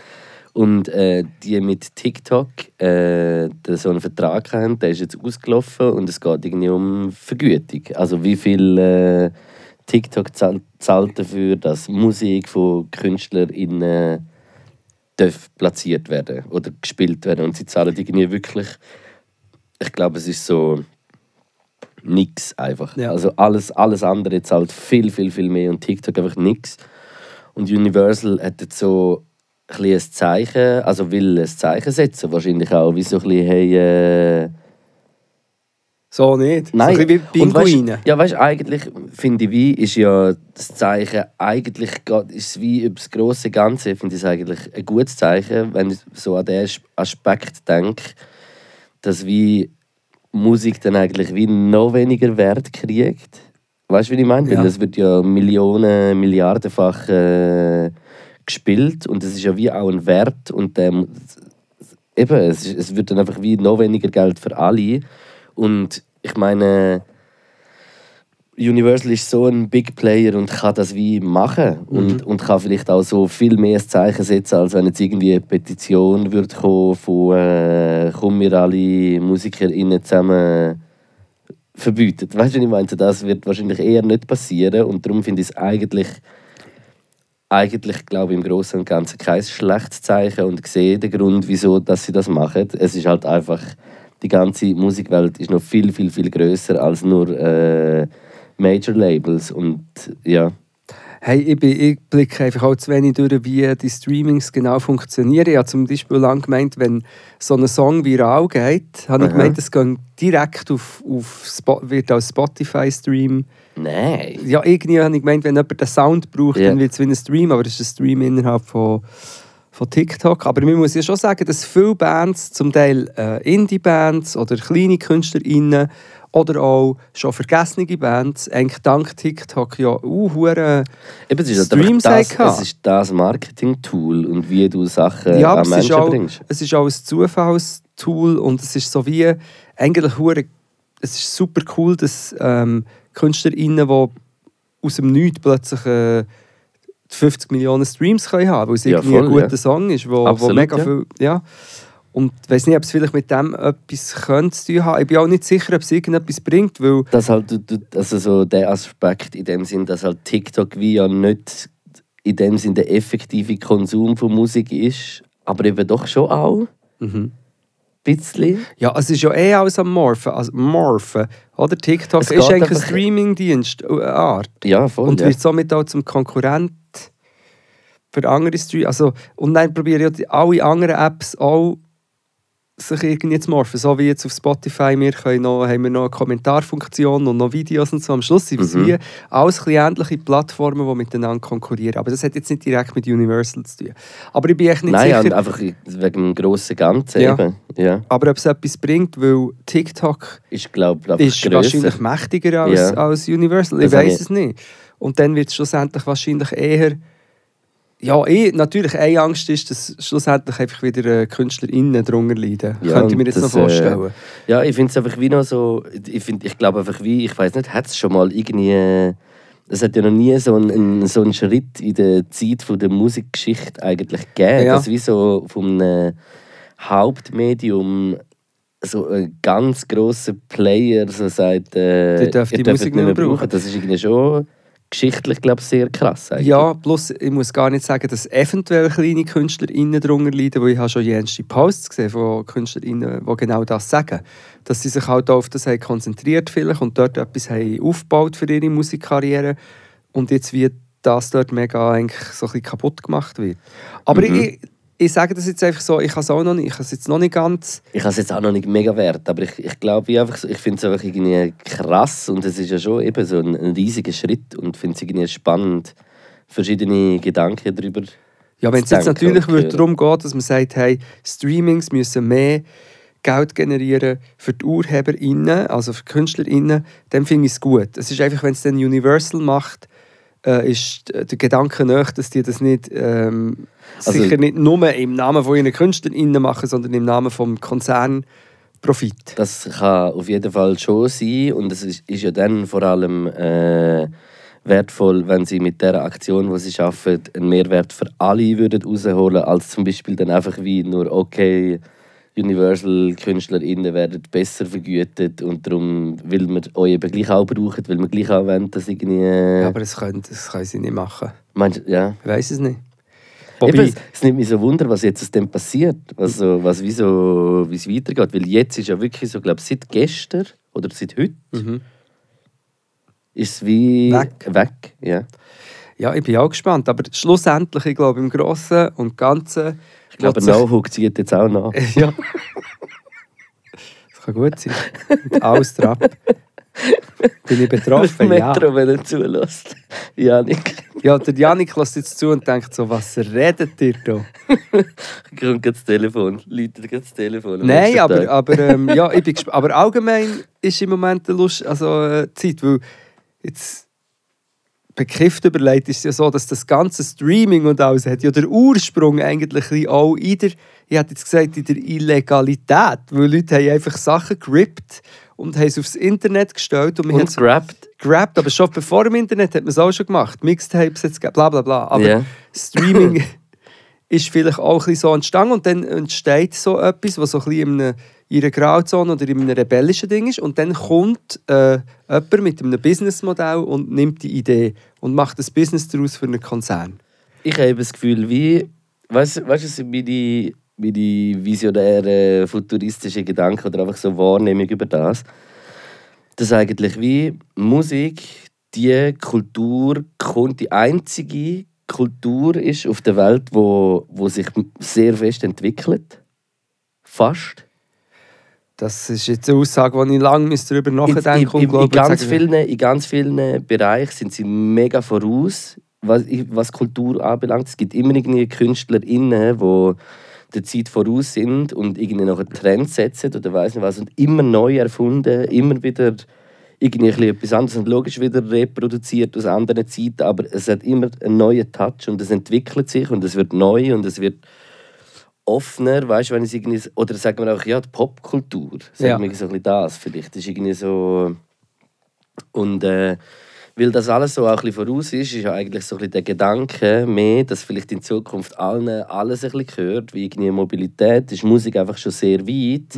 Und äh, die mit TikTok äh, so einen Vertrag haben, der ist jetzt ausgelaufen und es geht irgendwie um Vergütung. Also wie viel äh, TikTok zahl- zahlt dafür, dass Musik von KünstlerInnen darf platziert werden oder gespielt werden. Und sie zahlen irgendwie wirklich, ich glaube, es ist so nix einfach. Ja. Also alles, alles andere zahlt viel, viel, viel mehr und TikTok einfach nix. Und Universal hat jetzt so ein ein Zeichen, also will ein Zeichen setzen, wahrscheinlich auch, wie so ein bisschen, hey, äh, So nicht. Nein. So ein bisschen wie Und weißt- Pinguine. ja, weißt du, eigentlich finde ich, wie ist ja das Zeichen, eigentlich ist wie über das große Ganze, finde ich es eigentlich ein gutes Zeichen, wenn ich so an diesen Aspekt denke, dass wie Musik dann eigentlich wie noch weniger Wert kriegt. Weißt du, wie ich meine? Ja. Weil es wird ja Millionen, Milliardenfach äh, gespielt und es ist ja wie auch ein Wert und mu- eben, es, ist- es wird dann einfach wie noch weniger Geld für alle. Und ich meine, Universal ist so ein Big Player und kann das wie machen und, und kann vielleicht auch so viel mehr ein Zeichen setzen, als wenn jetzt irgendwie eine Petition würde kommen von äh, «Kommen wir alle MusikerInnen zusammen verbieten». Weißt du, was ich meine? Das wird wahrscheinlich eher nicht passieren und darum finde ich es eigentlich eigentlich, glaube ich, im Großen und Ganzen kein schlechtes Zeichen und sehe den Grund, wieso dass sie das machen. Es ist halt einfach, die ganze Musikwelt ist noch viel, viel, viel größer als nur äh, Major Labels und ja. Hey, ich, bin, ich blicke einfach auch zu wenig durch, wie die Streamings genau funktionieren. Ich habe zum Beispiel lange gemeint, wenn so ein Song viral geht, habe ich gemeint, es geht direkt auf, auf Spo wird als Spotify-Stream. Nein. Ja, irgendwie habe ich gemeint, wenn jemand den Sound braucht, Ja. dann wird es wie ein Stream, aber es ist ein Stream innerhalb von, von TikTok. Aber man muss ja schon sagen, dass viele Bands, zum Teil äh, Indie-Bands oder kleine KünstlerInnen oder auch schon vergessene Bands, eigentlich dank TikTok ja uh, hure Eben, es ist, Streams halt haben das, es ist das Marketing-Tool und wie du Sachen Ja, an es ist, Menschen auch, bringst. es ist auch ein Zufallstool und es ist so wie eigentlich hure, es ist super cool, dass ähm, KünstlerInnen, die aus dem Nichts plötzlich äh, 50 Millionen Streams können haben, weil es Ja, irgendwie ein voll, guter ja. Song ist, wo, wo Absolut, mega ja. viel, ja. Und ich weiß nicht, ob es vielleicht mit dem etwas könnte zu tun haben. Ich bin auch nicht sicher, ob es irgendetwas bringt, weil dass halt also so der Aspekt in dem Sinn, dass halt TikTok wie ja nicht in dem Sinn der effektive Konsum von Musik ist, aber eben doch schon auch Mhm. Bisschen. Ja, es ist ja eh alles am Morphen. Also Morphen oder? TikTok Es ist eigentlich ein Streamingdienst, äh, eine Art. Ja, voll. Und ja. wird somit auch zum Konkurrent für andere Streams. Also, und dann probieren ja die- alle anderen Apps auch sich irgendwie zu morphen. So wie jetzt auf Spotify, wir können noch, haben wir noch eine Kommentarfunktion und noch Videos und so. Am Schluss sind es Mhm. wie alles ähnliche Plattformen, die miteinander konkurrieren. Aber das hat jetzt nicht direkt mit Universal zu tun. Aber ich bin echt nicht Nein, sicher. und einfach wegen dem grossen Ganzen Ja. eben. Ja. aber ob es etwas bringt, weil TikTok glaube, einfach ist grösser. wahrscheinlich mächtiger als, Ja. als Universal. Ich weiß es nicht. Und dann wird es schlussendlich wahrscheinlich eher. Ja, eh, natürlich, eine Angst ist, dass schlussendlich einfach wieder äh, KünstlerInnen drunter leiden. Ja, Könnte ich mir jetzt noch das, äh, vorstellen. Ja, ich finde es einfach wie noch so. Ich, find, ich glaube einfach wie, ich weiß nicht, hat es schon mal irgendwie. äh, Es hat ja noch nie so einen, so einen Schritt in der Zeit von der Musikgeschichte eigentlich gegeben, Ja. dass wie so vom einem Hauptmedium so ein ganz grosser Player so sagt, äh, Die ihr die dürft Musik nicht mehr brauchen. Das ist irgendwie schon geschichtlich, glaube ich, sehr krass. Eigentlich. Ja, plus ich muss gar nicht sagen, dass eventuell kleine KünstlerInnen darunter leiden, weil ich habe schon jenste Posts gesehen von KünstlerInnen, die genau das sagen. Dass sie sich halt auf das haben konzentriert vielleicht und dort etwas haben aufgebaut für ihre Musikkarriere und jetzt wie das dort mega eigentlich so ein bisschen kaputt gemacht wird. Aber Mhm. ich, ich sage das jetzt einfach so, ich habe es auch noch nicht, ich habe jetzt noch nicht ganz... Ich habe es jetzt auch noch nicht mega wert, aber ich, ich glaube, ich, einfach ich finde es einfach irgendwie krass und es ist ja schon eben so ein, ein riesiger Schritt und finde es irgendwie spannend, verschiedene Gedanken darüber. Ja, wenn es jetzt natürlich würde darum geht, dass man sagt, hey, Streamings müssen mehr Geld generieren für die UrheberInnen, also für die KünstlerInnen, dann finde ich es gut. Es ist einfach, wenn es dann Universal macht, äh, ist der Gedanke nicht, dass die das nicht ähm, Also- sicher nicht nur im Namen von ihren KünstlerInnen machen, sondern im Namen vom Konzern Profit. Das kann auf jeden Fall schon sein und es ist, ist ja dann vor allem äh, wertvoll, wenn sie mit der Aktion, die sie schaffen, einen Mehrwert für alle würden rausholen, als zum Beispiel dann einfach wie nur okay. Universal-KünstlerInnen werden besser vergütet und darum will man euch eben gleich auch brauchen, weil man gleich auch wollen, dass irgendwie... Ja, aber das können, das können sie nicht machen. meinst, ja. Ich weiß es nicht. Eben, es, es nimmt mich so Wunder, was jetzt aus dem passiert, was, so, was wie so, es weitergeht. Weil jetzt ist ja wirklich so, glaube seit gestern oder seit heute Mhm. ist es wie Weg. weg ja. Ja, ich bin auch gespannt. Aber schlussendlich, ich glaube, im Großen und Ganzen... Ich glaube, sich- No-Hook zieht jetzt auch nach. (laughs) Ja. Das kann gut sein. Und alles drauf. Bin ich betroffen? Ja. Metro, wenn er zulässt. Janik, ja, der Janik lässt jetzt zu und denkt so, was redet ihr da? (laughs) kommt das Telefon, läutet das Telefon. Nein, aber, Tag. aber, ähm, ja, ich bin (laughs) aber allgemein ist im Moment eine Lust, also, äh, Zeit, weil jetzt bekifft überlegt ist es ja so, dass das ganze Streaming und alles hat ja der Ursprung eigentlich auch in der ich hätte jetzt gesagt, in der Illegalität. Weil Leute haben einfach Sachen gerippt und haben es aufs Internet gestellt. Und Und grabbed. gerappt. Aber schon bevor im Internet hat man es auch schon gemacht. Mixtapes, jetzt, bla bla bla. Aber Ja. Streaming (laughs) ist vielleicht auch ein so entstanden. Und dann entsteht so etwas, was so ein bisschen in, einer, in einer Grauzone oder in einem rebellischen Ding ist. Und dann kommt äh, jemand mit einem Businessmodell und nimmt die Idee und macht ein Business daraus für einen Konzern. Ich habe das Gefühl, wie. Weißt weißt, du, meine, meine visionäre, futuristische Gedanken oder einfach so Wahrnehmung über das? Dass eigentlich wie Musik die Kultur, die einzige Kultur ist auf der Welt, wo, wo sich sehr fest entwickelt. Fast. Das ist jetzt eine Aussage, wo ich lange darüber In, nachdenken in, und in, glaube, in, ganz vielen, in ganz vielen Bereichen sind sie mega voraus, was, was Kultur anbelangt. Es gibt immer irgendwie KünstlerInnen, die der Zeit voraus sind und irgendwie noch einen Trend setzen oder weiß nicht was und immer neu erfunden, immer wieder irgendwie etwas anderes und logisch wieder reproduziert aus anderen Zeiten, aber es hat immer einen neuen Touch und es entwickelt sich und es wird neu und es wird offener, weißt wenn es irgendwie oder sagen wir auch ja die Popkultur, sagen Ja. wir so ein bisschen das vielleicht, das ist irgendwie so und äh, weil das alles so auch ein bisschen voraus ist, ist ja eigentlich so ein bisschen der Gedanke mehr, dass vielleicht in Zukunft allen alles ein bisschen gehört, wie irgendwie Mobilität, ist Musik einfach schon sehr weit.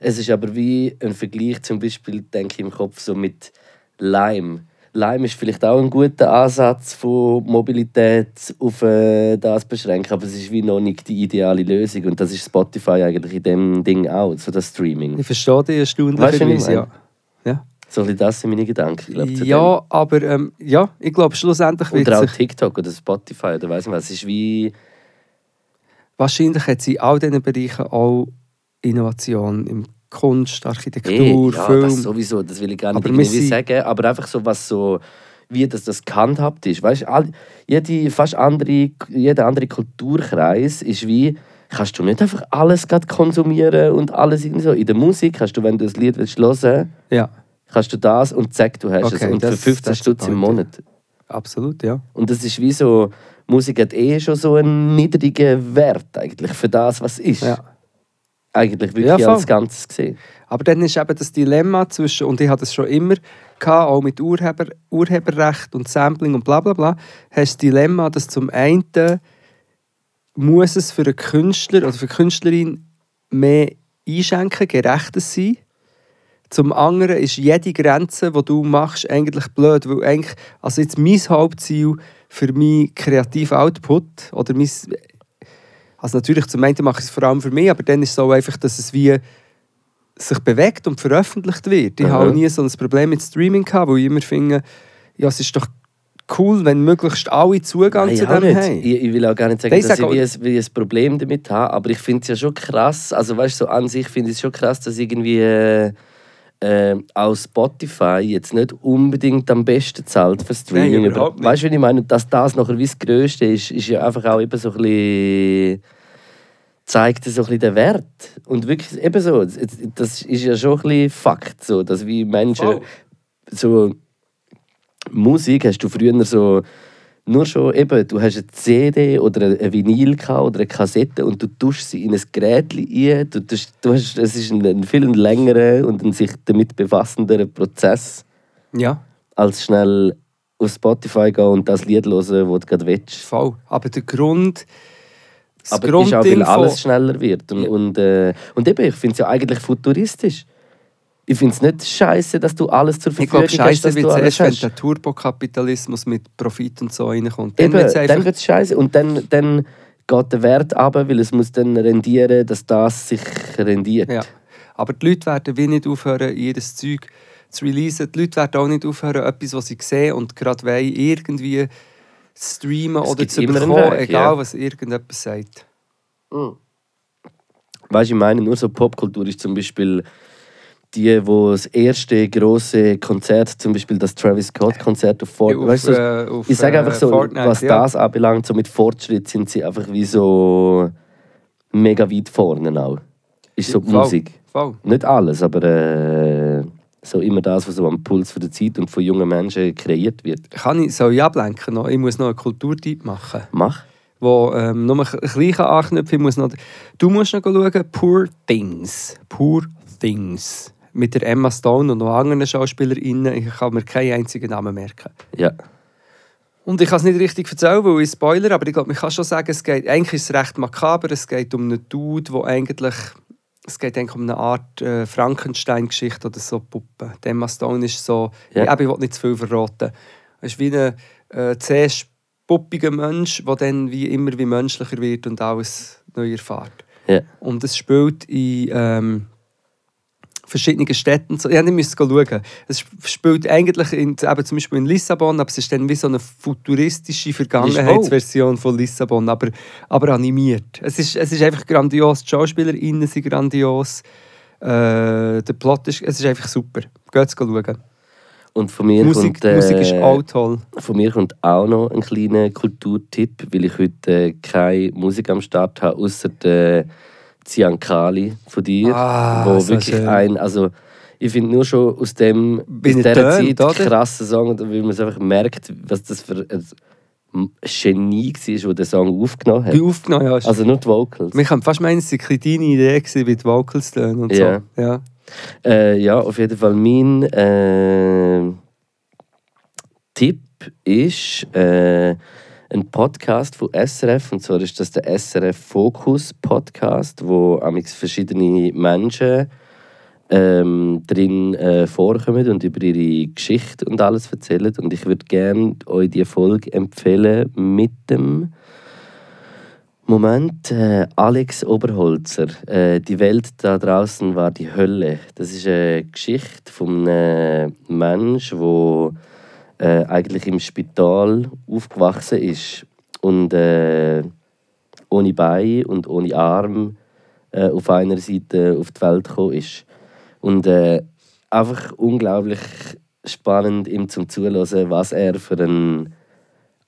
Es ist aber wie ein Vergleich zum Beispiel, denke ich im Kopf, so mit Lime. Lime ist vielleicht auch ein guter Ansatz von Mobilität auf äh, das beschränken, aber es ist wie noch nicht die ideale Lösung und das ist Spotify eigentlich in dem Ding auch, so das Streaming. Ich verstehe du, was ich ja. ja. So ein bisschen das sind meine Gedanken. glaub, zu dem. Ja, aber ähm, ja, ich glaube, schlussendlich wird Oder auch. TikTok oder Spotify oder weiss nicht was. Es ist wie. Wahrscheinlich hat sie in all diesen Bereichen auch Innovation im Kunst, Architektur, ja, Film. das sowieso, das will ich gar nicht Aber irgendwie sagen, aber einfach so was so, wie das, das gehandhabt ist. Weißt du, all- jede, fast andere, jeder andere Kulturkreis ist wie, kannst du nicht einfach alles konsumieren und alles irgendwie so. In der Musik kannst du, wenn du ein Lied willst hören, Ja, kannst du das und zack, du hast Okay, es. Und das- für 15 das ist der Stutz im. Monat. absolut, ja. Und das ist wie so, Musik hat eh schon so einen niedrigen Wert eigentlich für das, was ist. ja. Eigentlich wirklich Ja, als Ganzes gesehen. Aber dann ist eben das Dilemma zwischen, und ich hatte das schon immer, gehabt, auch mit Urheber, Urheberrecht und Sampling und bla bla bla, hast das Dilemma, dass zum einen muss es für einen Künstler oder für eine Künstlerin mehr einschenken, gerechter sein. Zum anderen ist jede Grenze, die du machst, eigentlich blöd, weil eigentlich, also jetzt mein Hauptziel für meinen kreativen Output oder mein, also natürlich zum einen mache ich es vor allem für mich, aber dann ist es auch einfach, dass es wie sich bewegt und veröffentlicht wird. Ich Aha. habe nie so ein Problem mit Streaming gehabt, weil ich immer finde, ja, es ist doch cool, wenn möglichst alle Zugang Nein, zu dem nicht. haben. Ich, ich will auch gar nicht sagen, Nein, ich dass sag ich wie ein, wie ein Problem damit habe, aber ich finde es ja schon krass, also weißt du, so an sich finde ich es schon krass, dass irgendwie äh, äh, auch Spotify jetzt nicht unbedingt am besten zahlt für Streaming. Nein, überhaupt nicht. weißt du, wie ich meine? Dass das nachher wie das Größte ist, ist ja einfach auch eben so ein bisschen zeigt so ein bisschen den Wert. Und wirklich eben so, das ist ja schon ein bisschen Fakt, so, dass wie Menschen Voll. so Musik hast du früher so nur schon eben, du hast eine CD oder ein Vinyl oder eine Kassette und du tust sie in ein Gerät ein. Du, tust, du hast, es ist ein, ein viel längerer und ein sich damit befassender Prozess, Ja, als schnell auf Spotify gehen und das Lied hören, das du gerade willst. voll. Aber der Grund... das Aber es ist auch, weil Grundding alles schneller wird. Und, Ja. und, äh, und eben, ich finde es ja eigentlich futuristisch. Ich finde es nicht scheiße, dass du alles zur Ich Verfügung glaube, hast, scheiße dass wird du alles erst, wenn der Turbokapitalismus mit Profit und so reinkommt. Dann wird es scheiße. Und dann, dann geht der Wert ab, weil es muss dann rendieren, dass das sich rendiert. Ja. Aber die Leute werden wie nicht aufhören, ihr Zeug zu releasen. Die Leute werden auch nicht aufhören, etwas, was sie sehen und gerade wollen, irgendwie streamen Es oder zu bekommen, Weg, egal ja. was irgendjemand sagt. Weißt du, ich meine, nur so Popkultur ist zum Beispiel die, wo das erste große Konzert, zum Beispiel das Travis Scott-Konzert auf Fortnite. Weißt du, äh, auf, ich sage äh, einfach so, Fortnite, was ja. das anbelangt, so mit Fortschritt sind sie einfach wie so mega weit vorne auch. Ist so die Voll, Musik. Voll. Nicht alles, aber äh, so immer das, was so am Puls von der Zeit und von jungen Menschen kreiert wird. Kann ich, soll ich ablenken? Noch? Ich muss noch einen Kulturtyp machen. Mach. wo ähm, nur ein bisschen anknüpfen muss. Noch, du musst noch schauen, Poor Things. Poor Things. Mit der Emma Stone und noch anderen SchauspielerInnen. Ich kann mir keinen einzigen Namen merken. Ja. Und ich kann es nicht richtig erzählen, weil ich Spoiler, aber ich glaube, man kann schon sagen, es geht, eigentlich ist es recht makaber, es geht um einen Dude, der eigentlich, es geht eigentlich um eine Art äh, Frankenstein-Geschichte oder so Puppe. Der Emma Stone ist so, Ja. ich, ich will nicht zu viel verraten, er ist wie ein äh, zuerst puppiger Mensch, der dann wie immer wie menschlicher wird und alles neu erfährt. Ja. Und es spielt in ähm, verschiedenen Städten. so- Ja, ich müsste schauen. Es spielt eigentlich in, eben zum Beispiel in Lissabon, aber es ist dann wie so eine futuristische Vergangenheitsversion von Lissabon, aber, aber animiert. Es ist, es ist einfach grandios. Die SchauspielerInnen sind grandios. Äh, der Plot ist, es ist einfach super. Geht schauen. Und von mir, Musik, kommt, äh, Musik ist auch toll. von mir kommt auch noch ein kleiner Kulturtipp, weil ich heute äh, keine Musik am Start habe, außer der Ziankali von dir, Ah, wo wirklich schön. ein, also ich finde nur schon aus dem Bin aus dieser Zeit oder? krasser Song, weil man es einfach merkt, was das für ein Genie war, der den Song aufgenommen hat. Wie aufgenommen hast. Also nur die Vocals. Wir können fast meinen, es war eine kleine Idee, gewesen, wie die Vocals tönen und Ja. so. Ja. Äh, ja, auf jeden Fall mein äh, Tipp ist äh, ein Podcast von SRF und zwar ist das der SRF Fokus Podcast, wo amix verschiedene Menschen ähm, drin äh, vorkommen und über ihre Geschichte und alles erzählen und ich würde gerne euch die Folge empfehlen mit dem Moment, äh, Alex Oberholzer. Äh, die Welt da draußen war die Hölle. Das ist eine Geschichte von einem Mensch, der äh, eigentlich im Spital aufgewachsen ist und äh, ohne Bein und ohne Arm äh, auf einer Seite auf die Welt gekommen ist. Und äh, einfach unglaublich spannend, ihm zum Zuhören, was er für ein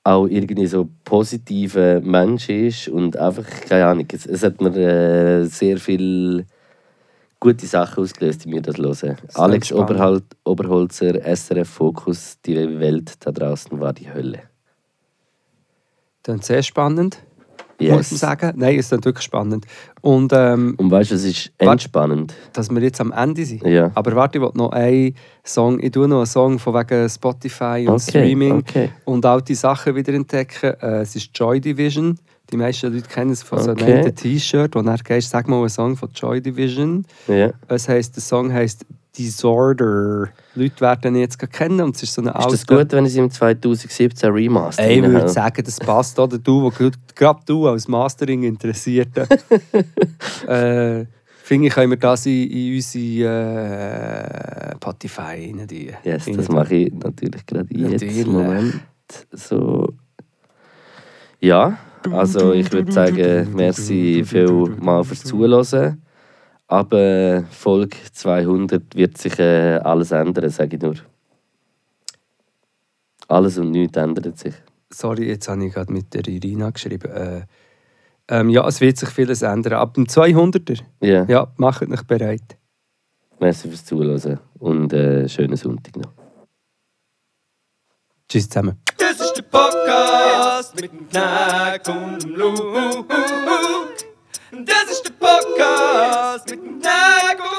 auch irgendwie so positiver Mensch ist und einfach, keine Ahnung, es, es hat mir äh, sehr viel gute Sachen ausgelöst, die mir das hören. Alex. Oberhal Oberholzer, SRF Fokus, die Welt da draußen war die Hölle. Dann sehr spannend, muss Yes. man sagen. Nein, es ist wirklich spannend. Und ähm, Und weißt du, es ist entspannend. dass wir jetzt am Ende sind. Ja. Aber warte, ich will noch einen Song. Ich tue noch einen Song von wegen Spotify und Okay, Streaming okay. und alte Sachen wieder entdecken. Äh, es ist Joy Division. Die meisten Leute kennen es von so Okay. einem T-Shirt, wo dann gehst, sag mal einen Song von Joy Division. Ja. Es heisst, der Song heißt Disorder. Leute werden ihn jetzt kennen und es ist so eine Ist das gut, wenn ich sie im 2017 remaster Ey, ich würde sagen, das passt. Oder du, wo gerade du als Mastering Interessierte. (laughs) äh, finde ich, können wir das in, in unsere äh, Spotify rein tun. Yes, Rein das mache ich natürlich gerade jetzt. Natürlich. Moment. So. Ja, also ich würde sagen, merci viel mal fürs Zuhören. Aber Folge 200 wird sich äh, alles ändern, sage ich nur. Alles und nichts ändert sich. Sorry, jetzt habe ich gerade mit der Irina geschrieben. Äh, ähm, ja, es wird sich vieles ändern. Ab dem 200er, Ja, ja, macht euch bereit. merci fürs Zuhören und äh, schönen Sonntag noch. Tschüss zusammen. Das ist der Podcast mit dem Knack und dem Luke. Das ist der Podcast mit dem Knack und